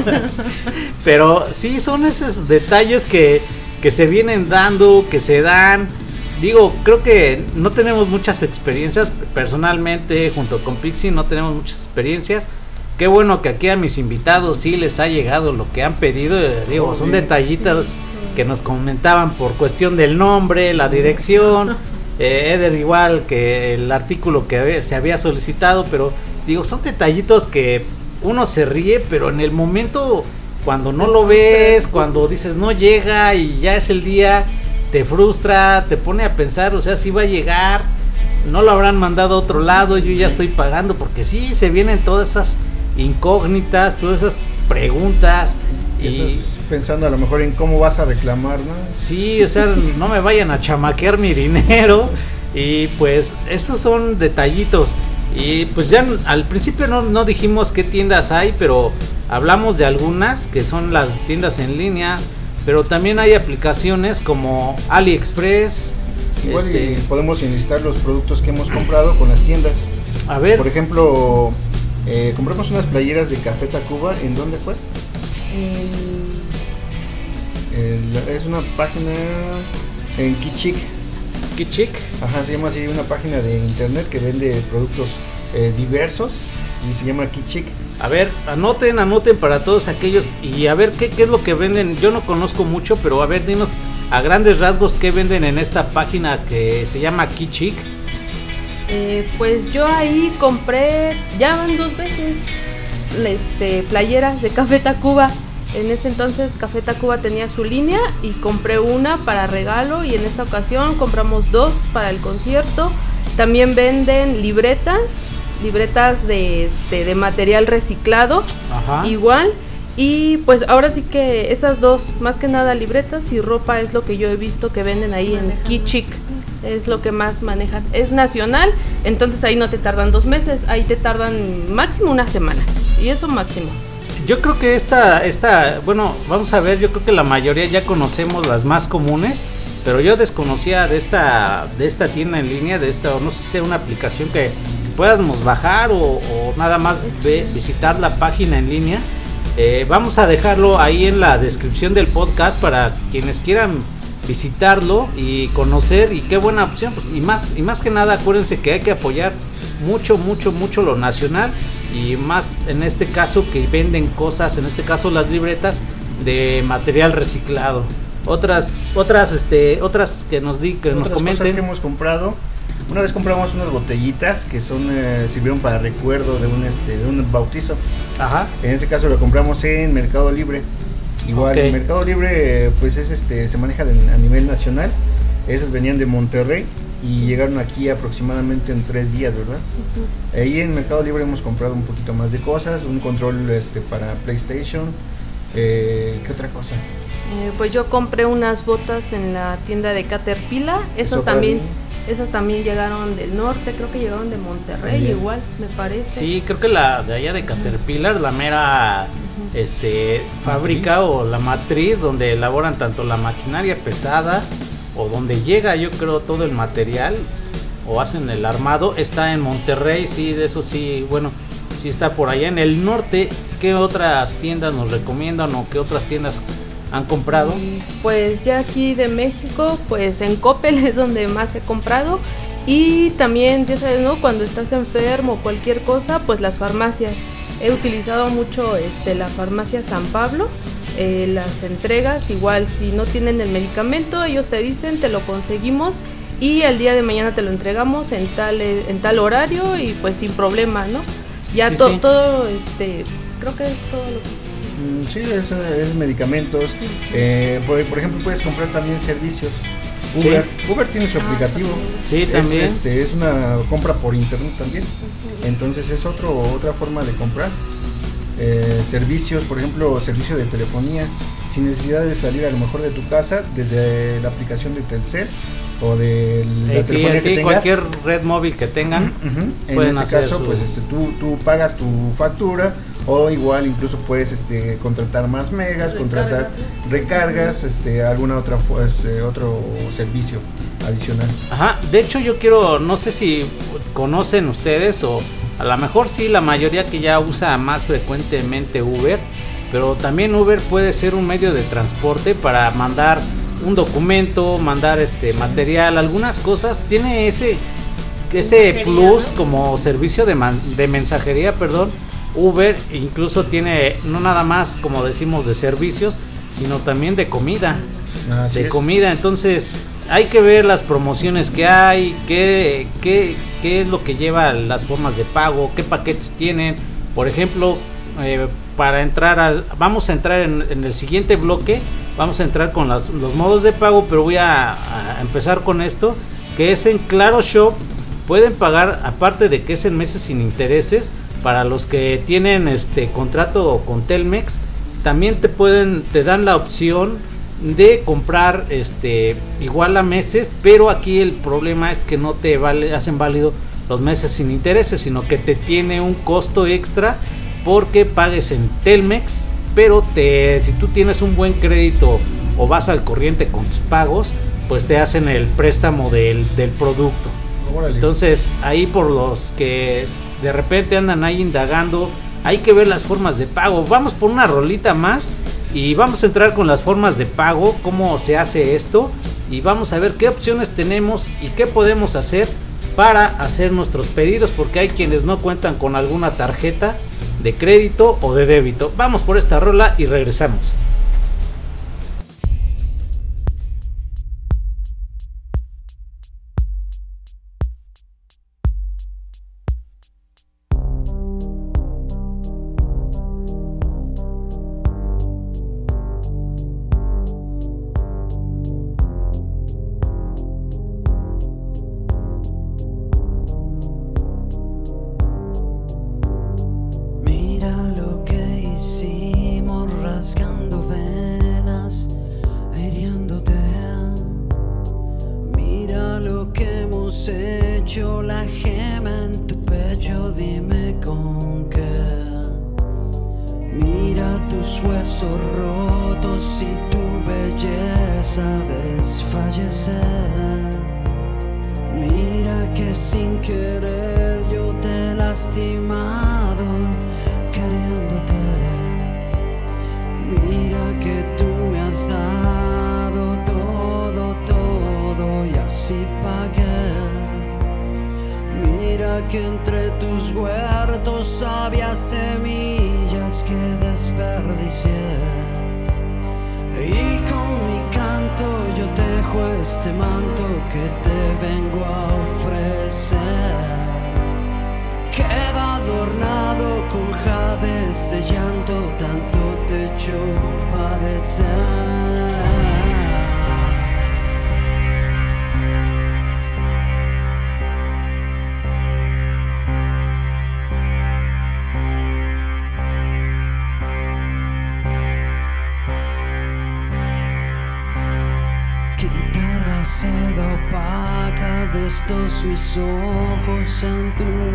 pero sí son esos detalles que, que se vienen dando, que se dan. Digo, creo que no tenemos muchas experiencias personalmente junto con Pixie, no tenemos muchas experiencias. Qué bueno que aquí a mis invitados sí les ha llegado lo que han pedido. eh, Digo, son detallitos que nos comentaban por cuestión del nombre, la dirección. Eh, Eder igual que el artículo que se había solicitado, pero digo, son detallitos que uno se ríe, pero en el momento cuando no lo ves, cuando dices no llega y ya es el día, te frustra, te pone a pensar, o sea, si va a llegar, no lo habrán mandado a otro lado, yo ya estoy pagando, porque sí, se vienen todas esas incógnitas, todas esas preguntas. Y Estás pensando a lo mejor en cómo vas a reclamar, ¿no? sí, o sea, no me vayan a chamaquear mi dinero. Y pues esos son detallitos. Y pues ya al principio no, no dijimos qué tiendas hay, pero hablamos de algunas que son las tiendas en línea. Pero también hay aplicaciones como AliExpress. Igual este, podemos enlistar los productos que hemos comprado con las tiendas. a ver, Por ejemplo, eh, compramos unas playeras de Café Tacuba. ¿En dónde fue? El- es una página en Kichik. Kichik. Ajá, se llama así una página de internet que vende productos eh, diversos y se llama Kichik. A ver, anoten, anoten para todos aquellos y a ver qué, qué es lo que venden. Yo no conozco mucho, pero a ver, dinos a grandes rasgos qué venden en esta página que se llama Kichik. Eh, pues yo ahí compré, ya van dos veces, este, playeras de Café Tacuba. En ese entonces Café Tacuba tenía su línea y compré una para regalo y en esta ocasión compramos dos para el concierto. También venden libretas, libretas de, este, de material reciclado, Ajá. igual. Y pues ahora sí que esas dos, más que nada libretas y ropa es lo que yo he visto que venden ahí en Kichik. Es lo que más manejan. Es nacional, entonces ahí no te tardan dos meses, ahí te tardan máximo una semana. Y eso máximo. yo creo que esta, esta, bueno, vamos a ver, yo creo que la mayoría ya conocemos las más comunes, pero yo desconocía de esta, de esta tienda en línea, de esta, o no sé si sea una aplicación que podamos bajar o, nada más ve- visitar la página en línea. Eh, vamos a dejarlo ahí en la descripción del podcast para quienes quieran visitarlo y conocer y qué buena opción pues y más y más que nada acuérdense que hay que apoyar mucho mucho mucho lo nacional y más en este caso que venden cosas en este caso las libretas de material reciclado otras otras este otras que nos di que nos Otras cosas comenten que hemos comprado. Una vez compramos unas botellitas que son eh, sirvieron para recuerdo de un este de un bautizo. ajá En ese caso lo compramos en Mercado Libre. Igual en Mercado Libre pues es este se maneja de- a nivel nacional. Esas venían de Monterrey y llegaron aquí aproximadamente en tres días, ¿verdad? Ahí en Mercado Libre hemos comprado un poquito más de cosas, un control este para PlayStation. Eh, ¿Qué otra cosa? Eh, pues yo compré unas botas en la tienda de Caterpillar. Esas también, mí. esas también llegaron del norte, creo que llegaron de Monterrey igual, me parece. Sí, creo que la de allá de Caterpillar, la mera este fábrica o la matriz donde elaboran tanto la maquinaria pesada o donde llega yo creo todo el material o hacen el armado está en Monterrey, sí, de eso sí, bueno, sí está por allá en el norte. ¿Qué otras tiendas nos recomiendan o qué otras tiendas han comprado? Pues ya aquí de México, pues en Coppel es donde más he comprado. Y también, ya sabes, ¿no? Cuando estás enfermo o cualquier cosa, pues las farmacias. He utilizado mucho este, la farmacia San Pablo. eh, las entregas, igual si no tienen el medicamento, ellos te dicen, te lo conseguimos y el día de mañana te lo entregamos en tal, eh, en tal horario y pues sin problema, ¿no? Ya Sí, to- sí. todo, este, creo que es todo lo que... Mm, Sí, es, es medicamentos. Eh, por, por ejemplo, puedes comprar también servicios. Sí. Uber, Uber tiene su aplicativo. Sí, Es, también. este, es una compra por internet también. Entonces es otro, otra forma de comprar. Eh, servicios, por ejemplo, servicio de telefonía, sin necesidad de salir a lo mejor de tu casa, desde la aplicación de Telcel o de la telefonía que cualquier red móvil que tengan. En pueden ese hacer caso, su- pues este, tú, tú pagas tu factura o igual incluso puedes este, contratar más megas, contratar recargas, este, alguna otra este, otro servicio adicional. Ajá, de hecho yo quiero, no sé si conocen ustedes o a lo mejor sí la mayoría que ya usa más frecuentemente Uber, pero también Uber puede ser un medio de transporte para mandar un documento, mandar este material, algunas cosas, tiene ese ese plus como servicio de, man- de mensajería, perdón. Uber incluso tiene no nada más como decimos de servicios, sino también de comida Así de es. comida. Entonces, hay que ver las promociones que hay, qué, qué, qué es lo que lleva las formas de pago, qué paquetes tienen. Por ejemplo, eh, para entrar al. Vamos a entrar en, en el siguiente bloque. Vamos a entrar con las- los modos de pago, pero voy a, a empezar con esto, que es en Claro Shop. Pueden pagar, aparte de que es en meses sin intereses, para los que tienen este contrato con Telmex, también te pueden, te dan la opción de comprar este igual a meses, pero aquí el problema es que no te hacen válido los meses sin intereses, sino que te tiene un costo extra porque pagues en Telmex, pero te si tú tienes un buen crédito o vas al corriente con tus pagos, pues te hacen el préstamo del, del producto. Entonces, ahí por los que de repente andan ahí indagando, hay que ver las formas de pago. Vamos por una rolita más y vamos a entrar con las formas de pago, cómo se hace esto y vamos a ver qué opciones tenemos y qué podemos hacer para hacer nuestros pedidos porque hay quienes no cuentan con alguna tarjeta de crédito o de débito. Vamos por esta rola y regresamos. Ojos en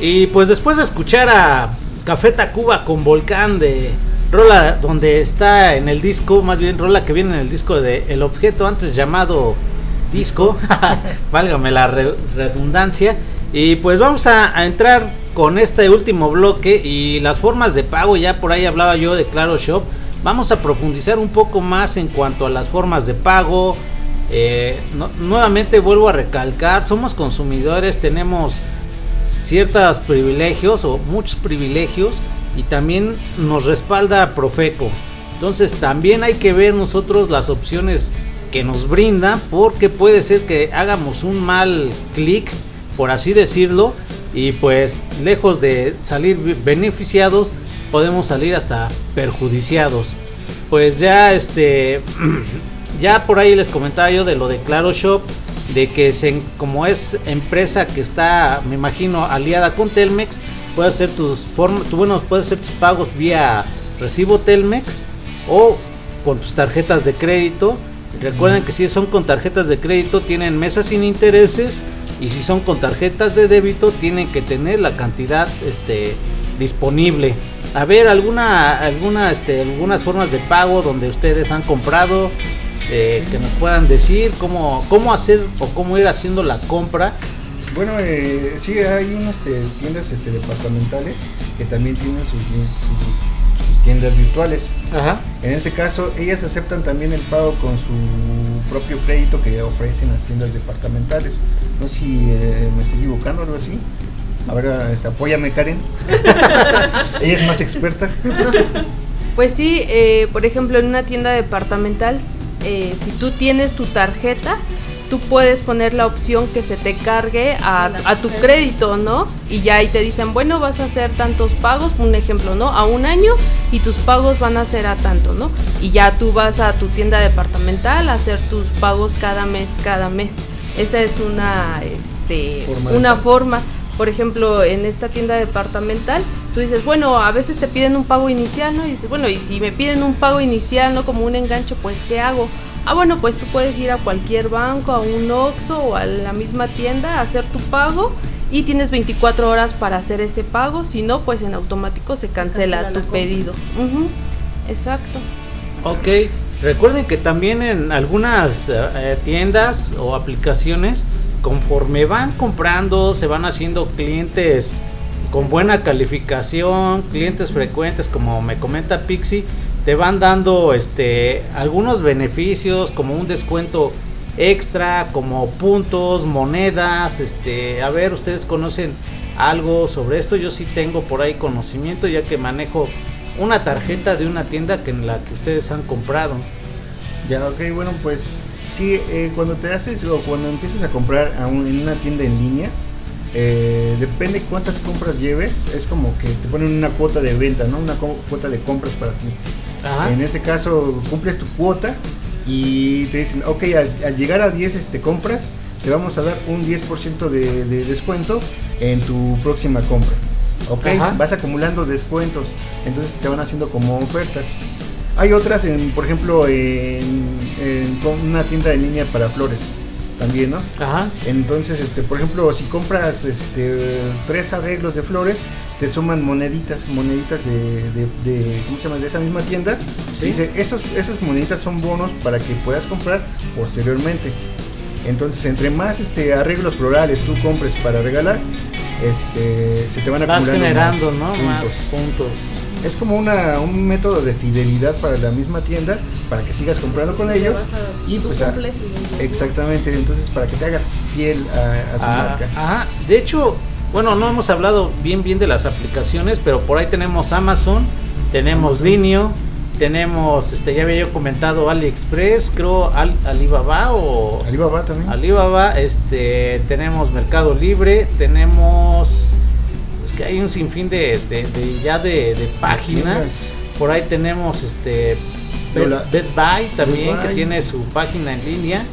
Y pues después de escuchar a Café Tacuba con Volcán de rola donde está en el disco, más bien rola que viene en el disco de El Objeto antes llamado disco, válgame la re- redundancia. Y pues vamos a, entrar con este último bloque y las formas de pago, ya por ahí hablaba yo de Claro Shop. Vamos a profundizar un poco más en cuanto a las formas de pago. Eh, nuevamente vuelvo a recalcar, somos consumidores, tenemos ciertos privilegios o muchos privilegios y también nos respalda Profeco. Entonces también hay que ver nosotros las opciones que nos brinda porque puede ser que hagamos un mal clic, por así decirlo, y pues lejos de salir beneficiados podemos salir hasta perjudiciados. Pues ya este ya por ahí les comentaba yo de lo de Claro Shop de que se, como es empresa que está, me imagino, aliada con Telmex, puedes hacer tus bueno, puedes hacer tus pagos vía recibo Telmex o con tus tarjetas de crédito Recuerden que si son con tarjetas de crédito tienen mesas sin intereses y si son con tarjetas de débito tienen que tener la cantidad este disponible. A ver alguna alguna este algunas formas de pago donde ustedes han comprado eh, que nos puedan decir cómo cómo hacer o cómo ir haciendo la compra. Bueno, eh, sí, hay unas este, tiendas este, departamentales que también tienen sus, sus- sus tiendas virtuales. Ajá. En este caso, ellas aceptan también el pago con su propio crédito que ofrecen las tiendas departamentales. No sé si eh, me estoy equivocando o algo así. A ver, este, apóyame Karen. Ella es más experta. Pues sí, eh, por ejemplo, en una tienda departamental, eh, si tú tienes tu tarjeta, tú puedes poner la opción que se te cargue a, a tu crédito, ¿no? Y ya ahí te dicen, bueno, vas a hacer tantos pagos, un ejemplo, ¿no? A un año y tus pagos van a ser a tanto, ¿no? Y ya tú vas a tu tienda departamental a hacer tus pagos cada mes, cada mes. Esa es una, este, Forma una forma. Por ejemplo, en esta tienda departamental, tú dices, bueno, a veces te piden un pago inicial, ¿no? Y dices, bueno, y si me piden un pago inicial, ¿no? Como un enganche, pues, ¿qué hago? Ah, bueno, pues tú puedes ir a cualquier banco, a un Oxxo o a la misma tienda a hacer tu pago y tienes 24 horas para hacer ese pago, si no, pues en automático se cancela, Cancela la tu pedido. Exacto. Ok, recuerden que también en algunas eh, eh, tiendas o aplicaciones, conforme van comprando, se van haciendo clientes con buena calificación, clientes frecuentes, como me comenta Pixie, te van dando este algunos beneficios como un descuento extra, como puntos, monedas, este, a ver, ustedes conocen algo sobre esto, yo sí tengo por ahí conocimiento ya que manejo una tarjeta de una tienda que en la que ustedes han comprado. Ya, ok, bueno, pues sí, eh, cuando te haces o cuando empiezas a comprar en una tienda en línea, eh, depende cuántas compras lleves, es como que te ponen una cuota de venta, ¿no? Una cuota de compras para ti. Ajá. En este caso, cumples tu cuota y te dicen, ok, al, al llegar a 10 este, compras, te vamos a dar un 10% de, de descuento en tu próxima compra. Ok, Ajá. vas acumulando descuentos, entonces te van haciendo como ofertas. Hay otras, en, por ejemplo, en, una tienda en línea para flores también, ¿no? Ajá. Entonces, este, por ejemplo, si compras este, tres arreglos de flores, te suman moneditas, moneditas de, de, de- ¿cómo se llama? De esa misma tienda. Sí. Dice, esos, esas moneditas son bonos para que puedas comprar posteriormente. Entonces, entre más este, arreglos florales tú compres para regalar, este, se te van Vas acumulando generando, más ¿no? Más puntos. Es como una, un método de fidelidad para la misma tienda, para que sigas comprando con Sí, ellos. a- Y pues a- Exactamente, entonces para que te hagas fiel a, a su Ah, marca. ajá. De hecho, bueno, no hemos hablado bien bien de las aplicaciones, pero por ahí tenemos Amazon, tenemos Linio, tenemos, este, ya había yo comentado AliExpress, creo Al- Alibaba o Alibaba también. Alibaba, este, tenemos Mercado Libre, tenemos, que hay un sinfín de, de- de- ya de, de páginas. Por ahí tenemos este Best, Buy también, Best que tiene su página en línea.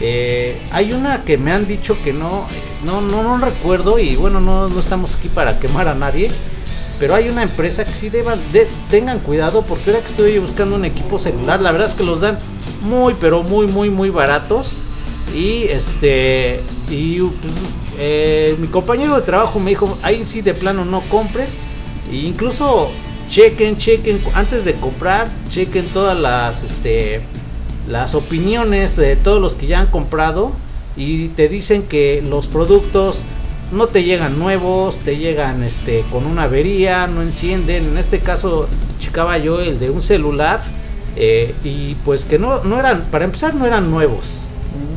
Eh, hay una que me han dicho que no, no, no, no recuerdo y bueno, no, no estamos aquí para quemar a nadie. Pero hay una empresa que sí deban, de- tengan cuidado porque ahora que estoy buscando un equipo celular, la verdad es que los dan muy, pero muy, muy, muy baratos. Y este, y pues, eh, mi compañero de trabajo me dijo, ahí sí de plano no compres. E incluso chequen, chequen, antes de comprar, chequen todas las, este, las opiniones de todos los que ya han comprado. Y te dicen que los productos no te llegan nuevos, te llegan este con una avería, no encienden. En este caso, checaba yo el de un celular eh, y pues que no, no eran, para empezar, no eran nuevos,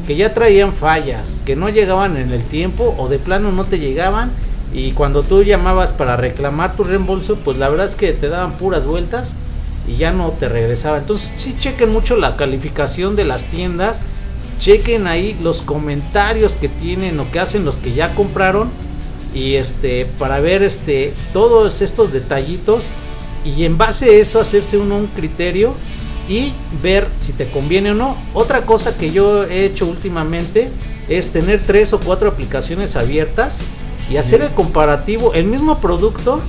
que ya traían fallas, que no llegaban en el tiempo o de plano no te llegaban. Y cuando tú llamabas para reclamar tu reembolso, pues la verdad es que te daban puras vueltas y ya no te regresaba. Entonces, sí chequen mucho la calificación de las tiendas chequen ahí los comentarios que tienen o que hacen los que ya compraron y este para ver este todos estos detallitos y en base a eso hacerse uno un criterio y ver si te conviene o no. Otra cosa que yo he hecho últimamente es tener tres o cuatro aplicaciones abiertas y hacer el comparativo. El mismo producto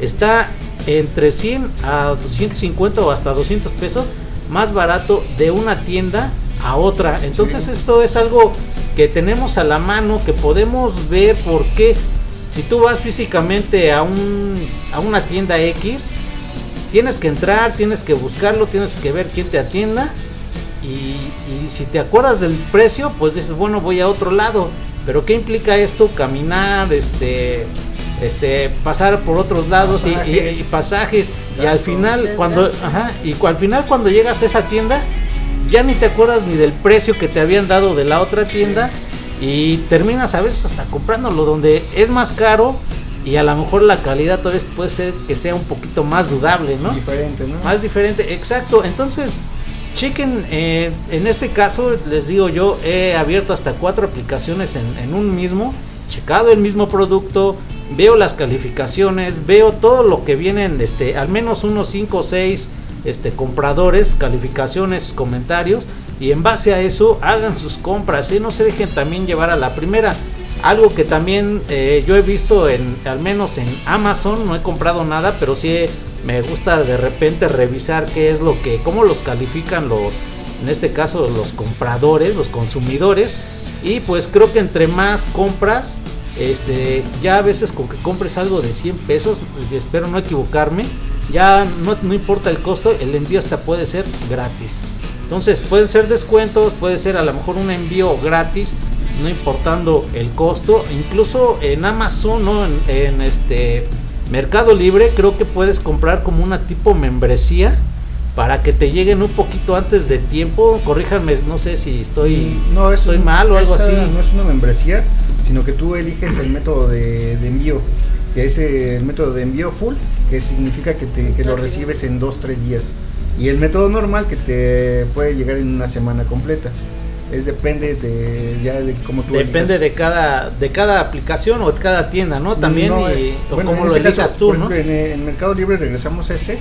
está entre 100 a 250 o hasta 200 pesos más barato de una tienda a otra. Entonces esto es algo que tenemos a la mano, que podemos ver por qué. Si tú vas físicamente a, un, a una tienda X, tienes que entrar, tienes que buscarlo, tienes que ver quién te atienda. Y, y si te acuerdas del precio, pues dices, bueno, voy a otro lado. Pero ¿qué implica esto? Caminar, este, este, pasar por otros lados y- y- Pasajes. y, pasajes. Y al final, cuando, ajá, y cu- al final cuando llegas a esa tienda, ya ni te acuerdas ni del precio que te habían dado de la otra tienda. Y terminas a veces hasta comprándolo donde es más caro y a lo mejor la calidad todavía puede ser que sea un poquito más dudable, ¿no? Diferente, ¿no? Más diferente, exacto. Entonces, chequen, eh, en este caso, les digo yo, he abierto hasta cuatro aplicaciones en, en un mismo, checado el mismo producto, veo las calificaciones, veo todo lo que vienen, este, al menos unos 5 o 6 este, compradores, calificaciones, comentarios, y en base a eso hagan sus compras, ¿eh? no se dejen también llevar a la primera. Algo que también eh, yo he visto en, al menos en Amazon, no he comprado nada, pero sí me gusta de repente revisar qué es lo que, cómo los califican los, en este caso los compradores, los consumidores, y pues creo que entre más compras, este, ya a veces con que compres algo de 100 pesos, espero no equivocarme, ya no, no importa el costo, el envío hasta puede ser gratis. Entonces pueden ser descuentos, puede ser a lo mejor un envío gratis, no importando el costo. Incluso en Amazon, ¿no? en, en este Mercado Libre, creo que puedes comprar como una tipo membresía para que te lleguen un poquito antes de tiempo. Corríjanme, no sé si estoy, no, es estoy un- mal o algo así. No es una membresía, sino que tú eliges el método de, de envío, que es el método de envío full, que significa que, te, que lo recibes en 2-3 días. Y el método normal que te puede llegar en una semana completa. Es depende de ya de cómo tú Depende elijas. de cada, de cada aplicación o de cada tienda, ¿no? También No, y, eh, o bueno, cómo lo caso, elijas tú, ¿no? ejemplo, en, en Mercado Libre regresamos a ese.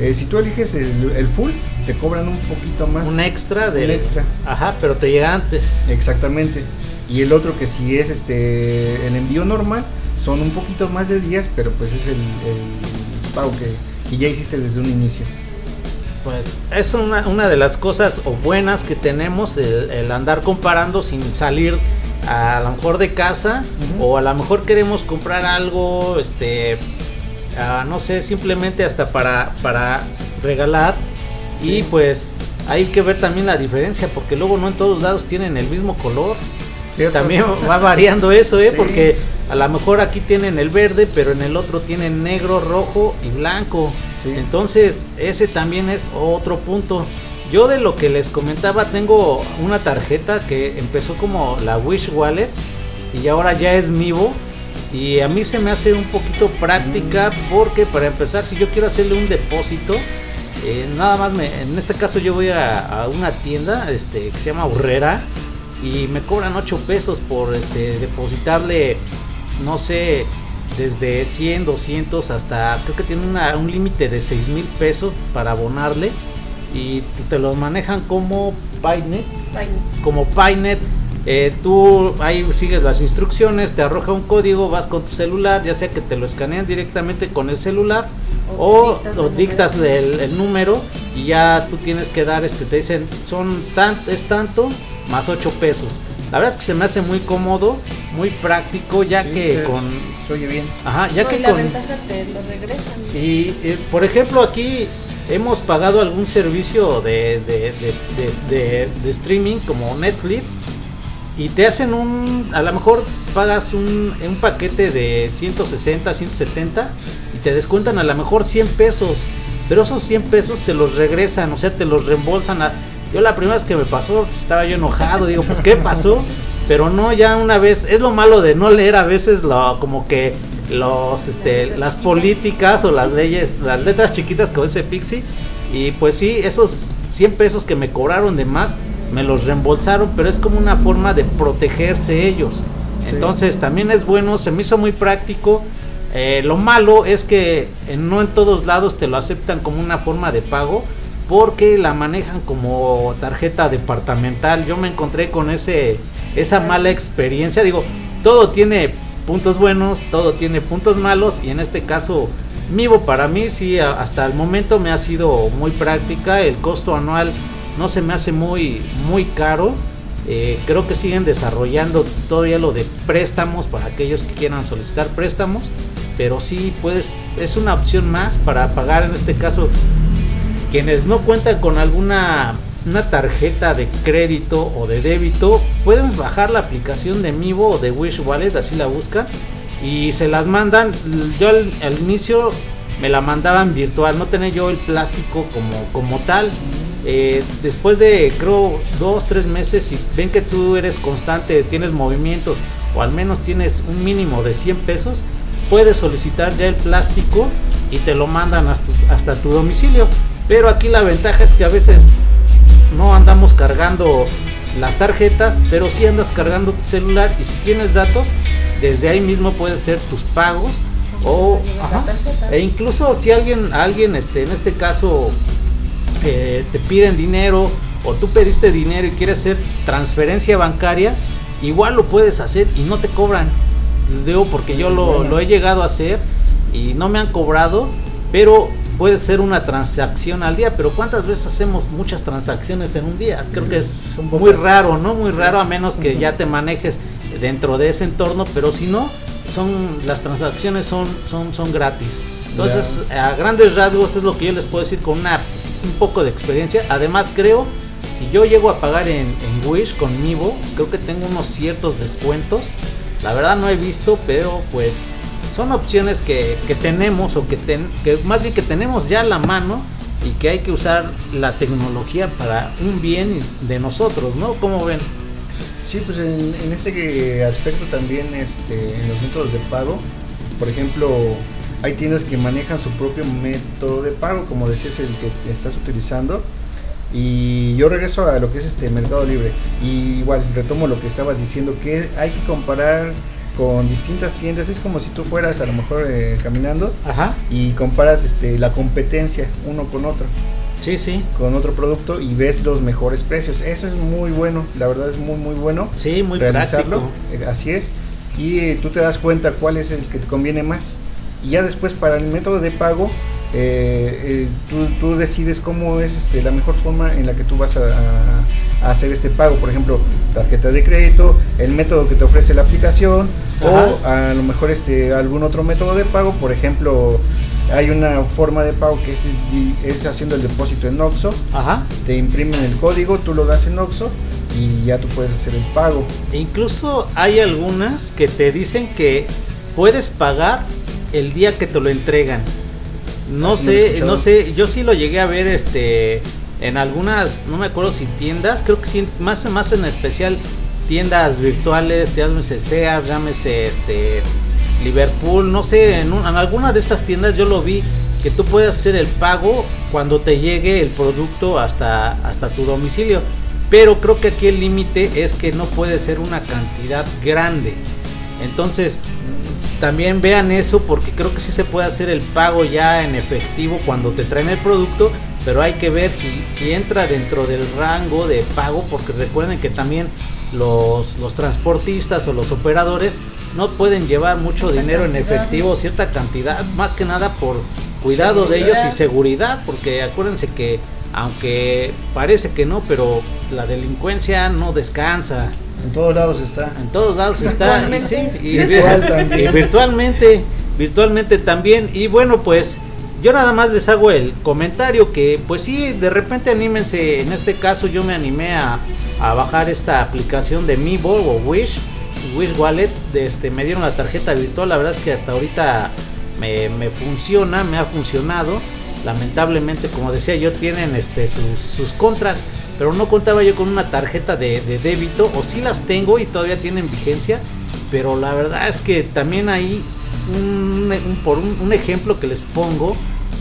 eh, si tú eliges el, el full, te cobran un poquito más. Un extra de Un extra. Ajá, pero te llega antes. Exactamente. Y el otro que si es este el envío normal, son un poquito más de días, pero pues es el, el pago que, que ya hiciste desde un inicio. Pues es una, una de las cosas o buenas que tenemos el, el andar comparando sin salir a lo mejor de casa o a lo mejor queremos comprar algo, este, ah, no sé, simplemente hasta para, para regalar. Y pues hay que ver también la diferencia porque luego no en todos lados tienen el mismo color. ¿Cierto? También va variando eso, ¿eh? Sí. Porque a lo mejor aquí tienen el verde, pero en el otro tienen negro, rojo y blanco. Sí. Entonces, ese también es otro punto. Yo de lo que les comentaba, tengo una tarjeta que empezó como la Wish Wallet y ahora ya es Mivo. Y a mí se me hace un poquito práctica Mm. porque para empezar, si yo quiero hacerle un depósito, eh, nada más me, en este caso yo voy a, a una tienda este, que se llama Urrera y me cobran 8 pesos por este, depositarle, no sé, desde 100, 200 hasta, creo que tiene una- un límite de 6 mil pesos para abonarle y te los manejan como Paynet, como Paynet. eh, tú ahí sigues las instrucciones, te arroja un código, vas con tu celular, ya sea que te lo escanean directamente con el celular o, dictas o el dictas número. el, el número y ya tú tienes que dar, este, te dicen, son tan, es tanto más 8 pesos. La verdad es que se me hace muy cómodo, muy práctico, ya Sí, que con... Se oye bien. Ajá, ya No, que y la con... ventaja te lo regresan. Y eh, por ejemplo aquí hemos pagado algún servicio de, de, de- de- de- de streaming como Netflix y te hacen un, a lo mejor pagas un, un paquete de 160, 170 y te descuentan a lo mejor 100 pesos, pero esos 100 pesos te los regresan, o sea, te los reembolsan. a- yo la primera vez que me pasó pues, estaba yo enojado, digo, pues ¿qué pasó? Pero no, ya una vez, es lo malo de no leer a veces lo, como que los, este, las políticas o las leyes, las letras chiquitas como ese Pixie. Y pues sí, esos 100 pesos que me cobraron de más, me los reembolsaron, pero es como una forma de protegerse ellos. Entonces también es bueno, se me hizo muy práctico. Eh, lo malo es que eh, no en todos lados te lo aceptan como una forma de pago porque la manejan como tarjeta departamental. Yo me encontré con ese esa mala experiencia. Digo, todo tiene puntos buenos, todo tiene puntos malos y en este caso Mivo para mí sí hasta el momento me ha sido muy práctica. El costo anual no se me hace muy, muy caro. Eh, creo que siguen desarrollando todavía lo de préstamos para aquellos que quieran solicitar préstamos. Pero sí, puedes, es una opción más para pagar en este caso quienes no cuentan con alguna una tarjeta de crédito o de débito, pueden bajar la aplicación de Mivo o de Wish Wallet, así la buscan, y se las mandan. Yo al, al inicio me la mandaban virtual, no tenía yo el plástico como, como tal. Eh, después de creo dos, tres meses, si ven que tú eres constante, tienes movimientos o al menos tienes un mínimo de 100 pesos, puedes solicitar ya el plástico y te lo mandan hasta, hasta tu domicilio. Pero aquí la ventaja es que a veces no andamos cargando las tarjetas, pero sí andas cargando tu celular y si tienes datos, desde ahí mismo puedes hacer tus pagos o ajá, e incluso si alguien alguien este en este caso eh, te piden dinero o tú pediste dinero y quieres hacer transferencia bancaria, igual lo puedes hacer y no te cobran. Digo porque yo lo, lo he llegado a hacer y no me han cobrado, pero puede ser una transacción al día, pero ¿cuántas veces hacemos muchas transacciones en un día? Creo que es Son muy raro, ¿no? Muy raro a menos que ya te manejes dentro de ese entorno, pero si no, son las transacciones son son son gratis. Entonces, a grandes rasgos es lo que yo les puedo decir con una un poco de experiencia. Además, creo si yo llego a pagar en, en Wish con Mivo, creo que tengo unos ciertos descuentos. La verdad no he visto, pero pues son opciones que, que tenemos o que, que más bien que tenemos ya a la mano y que hay que usar la tecnología para un bien de nosotros, ¿no? ¿Cómo ven? Sí, pues en, en ese aspecto también este, en los métodos de pago, por ejemplo, hay tiendas que manejan su propio método de pago, como decías, el que estás utilizando. Y yo regreso a lo que es este Mercado Libre. Y igual retomo lo que estabas diciendo, que hay que comparar con distintas tiendas. Es como si tú fueras a lo mejor eh, caminando Ajá. y comparas este, la competencia uno con otro Sí, sí. con otro producto y ves los mejores precios. Eso es muy bueno, la verdad es muy muy bueno Sí, muy realizarlo. práctico. Así es. Y eh, tú te das cuenta cuál es el que te conviene más. Y ya después para el método de pago, eh, eh, tú, tú decides cómo es este, la mejor forma en la que tú vas a, a- hacer este pago. Por ejemplo, tarjeta de crédito, el método que te ofrece la aplicación o a lo mejor este, algún otro método de pago. Por ejemplo, hay una forma de pago que es, es haciendo el depósito en Oxxo. Ajá. Te imprimen el código, tú lo das en Oxxo y ya tú puedes hacer el pago. E incluso hay algunas que te dicen que puedes pagar el día que te lo entregan. No Ah, sé, no sé, yo sí lo llegué a ver este en algunas, no me acuerdo si tiendas, creo que sí, más más en especial tiendas virtuales, llámese Sears, llámese este Liverpool, no sé, en, un- en alguna de estas tiendas yo lo vi que tú puedes hacer el pago cuando te llegue el producto hasta hasta tu domicilio. Pero creo que aquí el límite es que no puede ser una cantidad grande. Entonces, también vean eso porque creo que sí se puede hacer el pago ya en efectivo cuando te traen el producto, pero hay que ver si, si entra dentro del rango de pago porque recuerden que también los, los transportistas o los operadores no pueden llevar mucho dinero en efectivo, cierta cantidad, más que nada por cuidado de ellos y seguridad, porque acuérdense que aunque parece que no, pero la delincuencia no descansa. En todos lados está. En todos lados está. Y, sí, y, Virtual también. y virtualmente, virtualmente también. Y bueno, pues yo nada más les hago el comentario que, pues sí, de repente anímense. En este caso, yo me animé a, a bajar esta aplicación de Mibo o Wish, Wish Wallet. De este, me dieron la tarjeta virtual. La verdad es que hasta ahorita me, me funciona, me ha funcionado. Lamentablemente, como decía yo, tienen este sus, sus contras pero no contaba yo con una tarjeta de, de débito, o sí las tengo y todavía tienen vigencia, pero la verdad es que también hay un, un- por un, un ejemplo que les pongo,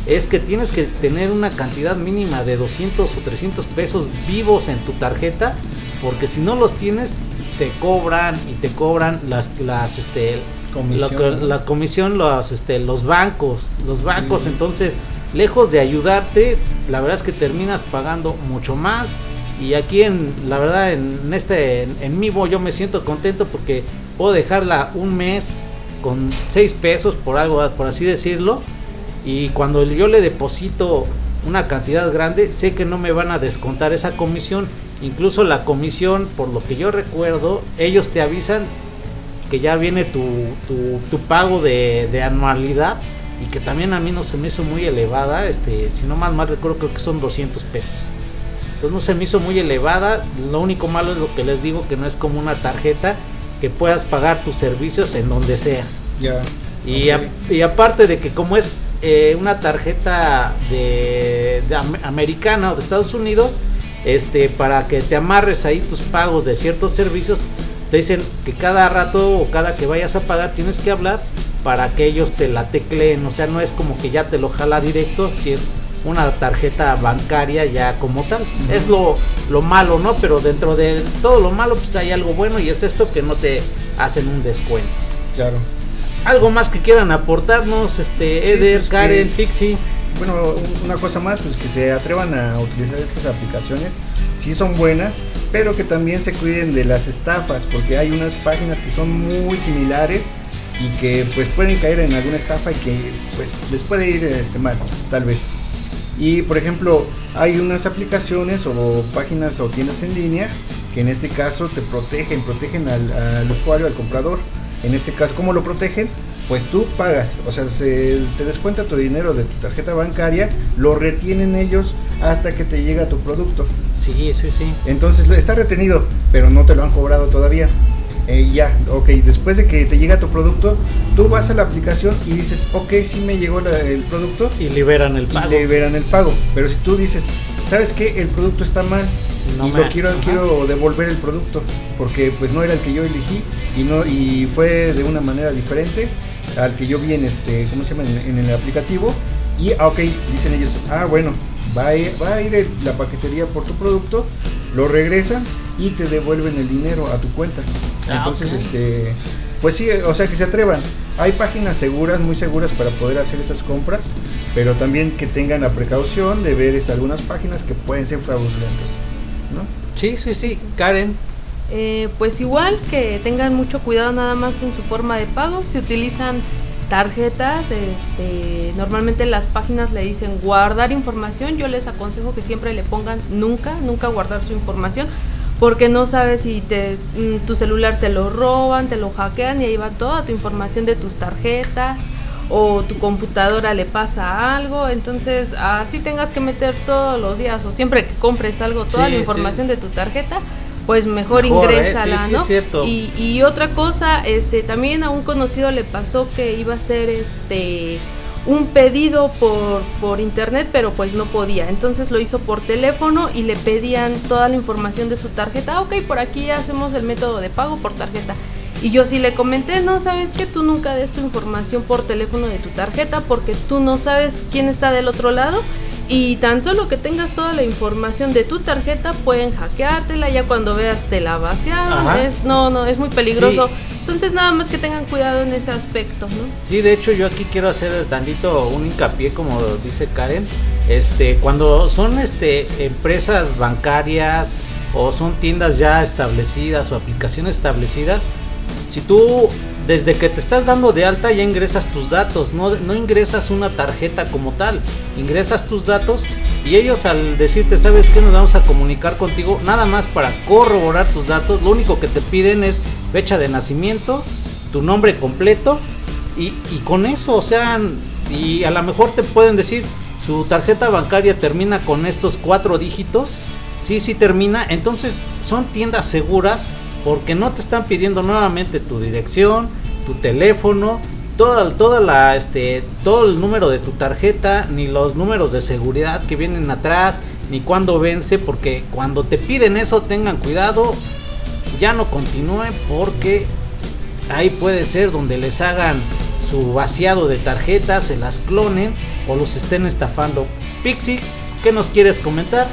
es que tienes que tener una cantidad mínima de 200 o 300 pesos vivos en tu tarjeta, porque si no los tienes, te cobran y te cobran las, las este, la comisión, los, este, los bancos, los bancos, Sí. entonces, lejos de ayudarte, la verdad es que terminas pagando mucho más. Y aquí en, la verdad, en este, en, en Mivo yo me siento contento porque puedo dejarla un mes con 6 pesos por algo, por así decirlo. Y cuando yo le deposito una cantidad grande, sé que no me van a descontar esa comisión. Incluso la comisión, por lo que yo recuerdo, ellos te avisan que ya viene tu, pago de anualidad y que también a mí no se me hizo muy elevada, este, si no mal mal recuerdo creo que son 200 pesos. Entonces no se me hizo muy elevada, lo único malo es lo que les digo que no es como una tarjeta que puedas pagar tus servicios en donde sea. Ya. Y, Ok. a- y aparte de que como es eh, una tarjeta de, de am- americana o de Estados Unidos, este, para que te amarres ahí tus pagos de ciertos servicios, te dicen que cada rato o cada que vayas a pagar tienes que hablar para que ellos te la tecleen. O sea, no es como que ya te lo jala directo, si es una tarjeta bancaria ya como tal. Es lo, lo malo, ¿no? Pero dentro de todo lo malo, pues hay algo bueno y es esto que no te hacen un descuento. Claro. Algo más que quieran aportarnos, este, Sí, Eder, pues que- Karen, Pixie. Bueno, un- una cosa más, pues que se atrevan a utilizar estas aplicaciones, sí son buenas, pero que también se cuiden de las estafas, porque hay unas páginas que son muy similares y que pues pueden caer en alguna estafa y que pues les puede ir este, mal, tal vez. Y por ejemplo, hay unas aplicaciones o páginas o tiendas en línea que en este caso te protegen, protegen al, al usuario, al comprador. En este caso, ¿cómo lo protegen? Pues tú pagas, o sea, se te descuenta tu dinero de tu tarjeta bancaria, lo retienen ellos hasta que te llega tu producto. Sí, sí, sí. Entonces está retenido, pero no te lo han cobrado todavía. Eh, ya, ok, después de que te llega tu producto, tú vas a la aplicación y dices, ok, sí me llegó la- el producto, Y liberan el pago. le verán el pago. Pero si tú dices, ¿sabes qué? El producto está mal No y me- lo quiero, ajá. quiero devolver el producto porque pues no era el que yo elegí y no y fue de una manera diferente al que yo vi en este, ¿cómo se llama? En, en el aplicativo y ah, ok, dicen ellos, ah bueno, va a ir, va a ir el- la paquetería por tu producto, lo regresan y te devuelven el dinero a tu cuenta. Ah, Entonces, este, pues sí, o sea que se atrevan. Hay páginas seguras, muy seguras para poder hacer esas compras, pero también que tengan la precaución de ver este, algunas páginas que pueden ser fraudulentas, ¿no? Sí, sí, sí. Karen, Eh, pues igual que tengan mucho cuidado nada más en su forma de pago. Si utilizan tarjetas, este, normalmente las páginas le dicen guardar información. Yo les aconsejo que siempre le pongan nunca, nunca guardar su información. Porque no sabes si te, mm, tu celular te lo roban, te lo hackean y ahí va toda tu información de tus tarjetas o tu computadora le pasa algo, entonces así tengas que meter todos los días o siempre que compres algo, toda Sí, la sí. información de tu tarjeta, pues mejor, Mejor, ¿eh? ingrésala, Sí, sí, ¿no? es cierto. Y, y otra cosa, este, también a un conocido le pasó que iba a hacer este un pedido por, por internet, pero pues no podía. Entonces lo hizo por teléfono y le pedían toda la información de su tarjeta. Ah, ok, por aquí hacemos el método de pago por tarjeta. Y yo sí le comenté, no, sabes que tú nunca des tu información por teléfono de tu tarjeta porque tú no sabes quién está del otro lado y tan solo que tengas toda la información de tu tarjeta pueden hackeártela, ya cuando veas te la vaciaron, es, no, no, es muy peligroso. Sí. Entonces nada más que tengan cuidado en ese aspecto, ¿no? Sí, de hecho yo aquí quiero hacer tantito un hincapié como dice Karen, este cuando son este empresas bancarias o son tiendas ya establecidas o aplicaciones establecidas, si tú desde que te estás dando de alta ya ingresas tus datos, no, no ingresas una tarjeta como tal, ingresas tus datos y ellos al decirte, sabes que nos vamos a comunicar contigo, nada más para corroborar tus datos, lo único que te piden es fecha de nacimiento, tu nombre completo y, y con eso, o sea, y a lo mejor te pueden decir, su tarjeta bancaria termina con estos cuatro dígitos, sí, sí termina, entonces son tiendas seguras porque no te están pidiendo nuevamente tu dirección, tu teléfono, toda, toda la, este, todo el número de tu tarjeta, ni los números de seguridad que vienen atrás, ni cuándo vence, porque cuando te piden eso tengan cuidado, ya no continúen porque ahí puede ser donde les hagan su vaciado de tarjetas, se las clonen o los estén estafando. Pixie, ¿qué nos quieres comentar?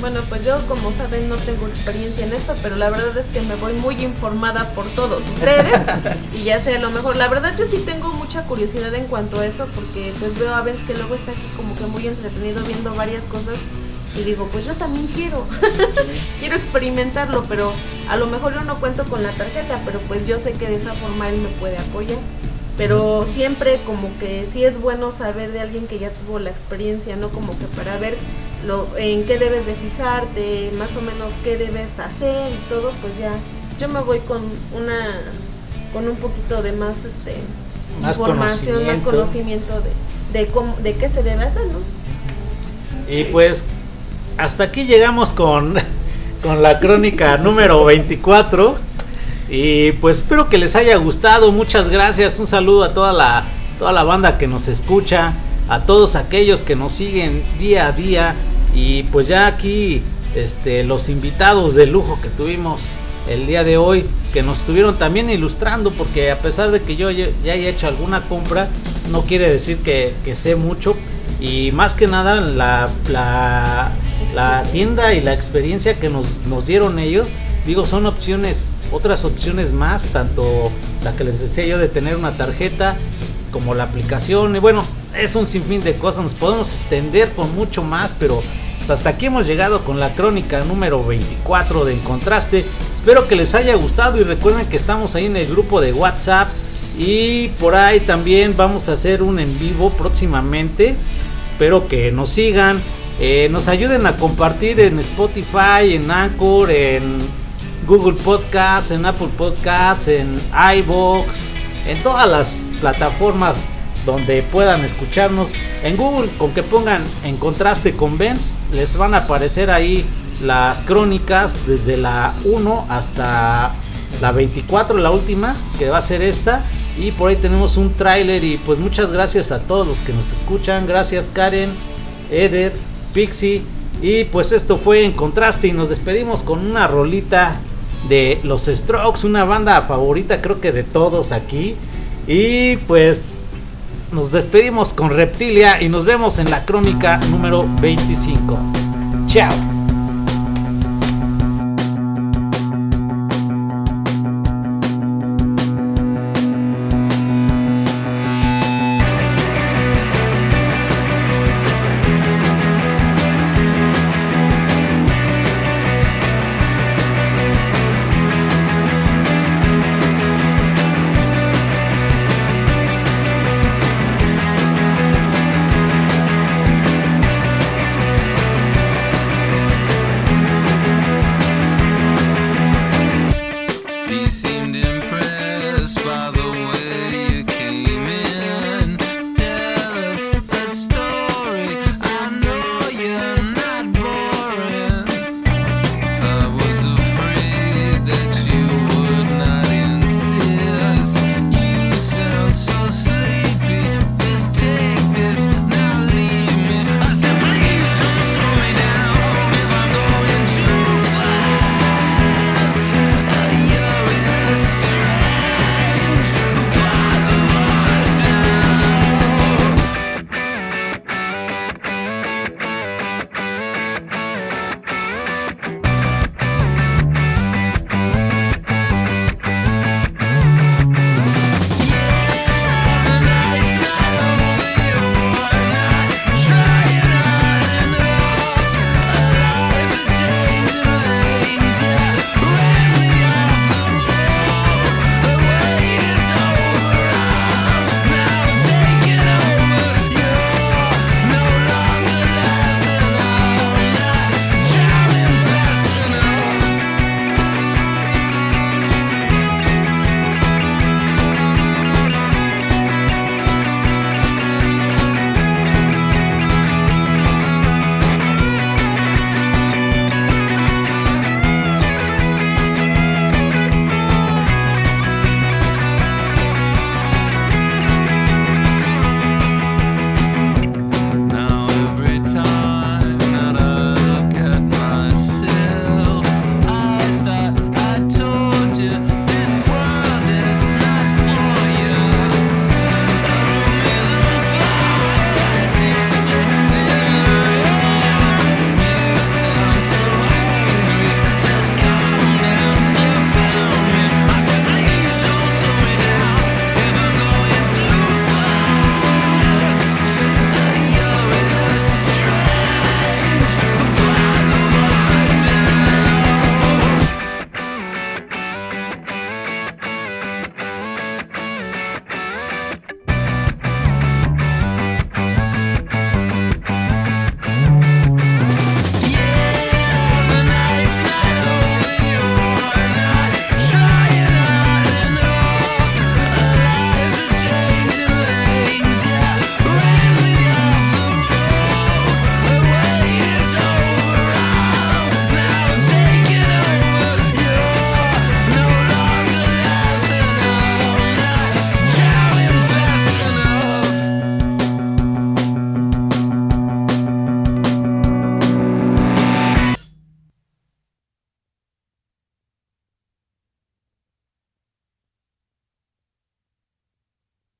Bueno, pues yo como saben no tengo experiencia en esto, pero la verdad es que me voy muy informada por todos ustedes y ya sé a lo mejor. La verdad yo sí tengo mucha curiosidad en cuanto a eso porque pues veo a veces que luego está aquí como que muy entretenido viendo varias cosas y digo, pues yo también quiero, quiero experimentarlo, pero a lo mejor yo no cuento con la tarjeta, pero pues yo sé que de esa forma él me puede apoyar. pero siempre como que sí es bueno saber de alguien que ya tuvo la experiencia, ¿no? Como que para ver lo, en qué debes de fijarte, más o menos qué debes hacer y todo, pues ya yo me voy con una con un poquito de más este Más información, más conocimiento. conocimiento de, de cómo, de qué se debe hacer, ¿no? Y pues hasta aquí llegamos con, con la crónica número 24. Y pues espero que les haya gustado. Muchas gracias. Un saludo a toda la, toda la banda que nos escucha. A todos aquellos que nos siguen día a día. Y pues ya aquí este, los invitados de lujo que tuvimos el día de hoy. Que nos estuvieron también ilustrando. Porque a pesar de que yo ya ya haya hecho alguna compra. No quiere decir que, que sé mucho. Y más que nada la, la, la tienda y la experiencia que nos, nos dieron ellos, digo, son opciones, otras opciones más, tanto la que les decía yo de tener una tarjeta como la aplicación. Y bueno, es un sinfín de cosas, nos podemos extender con mucho más, pero pues hasta aquí hemos llegado con la crónica número 24 de Encontraste. Espero que les haya gustado y recuerden que estamos ahí en el grupo de WhatsApp. Y por ahí también vamos a hacer un en vivo próximamente. Espero que nos sigan. eh, nos ayuden a compartir en Spotify, en Anchor, en Google Podcasts, en Apple Podcasts, en iBox, en todas las plataformas donde puedan escucharnos. En Google, con que pongan en contraste con Benz, les van a aparecer ahí las crónicas desde la 1 hasta la 24, la última, que va a ser esta. Y por ahí tenemos un tráiler y pues muchas gracias a todos los que nos escuchan. Gracias Karen, Eder, Pixie. Y pues esto fue en contraste y nos despedimos con una rolita de los Strokes, una banda favorita creo que de todos aquí. Y pues nos despedimos con Reptilia y nos vemos en la crónica número 25. Chao.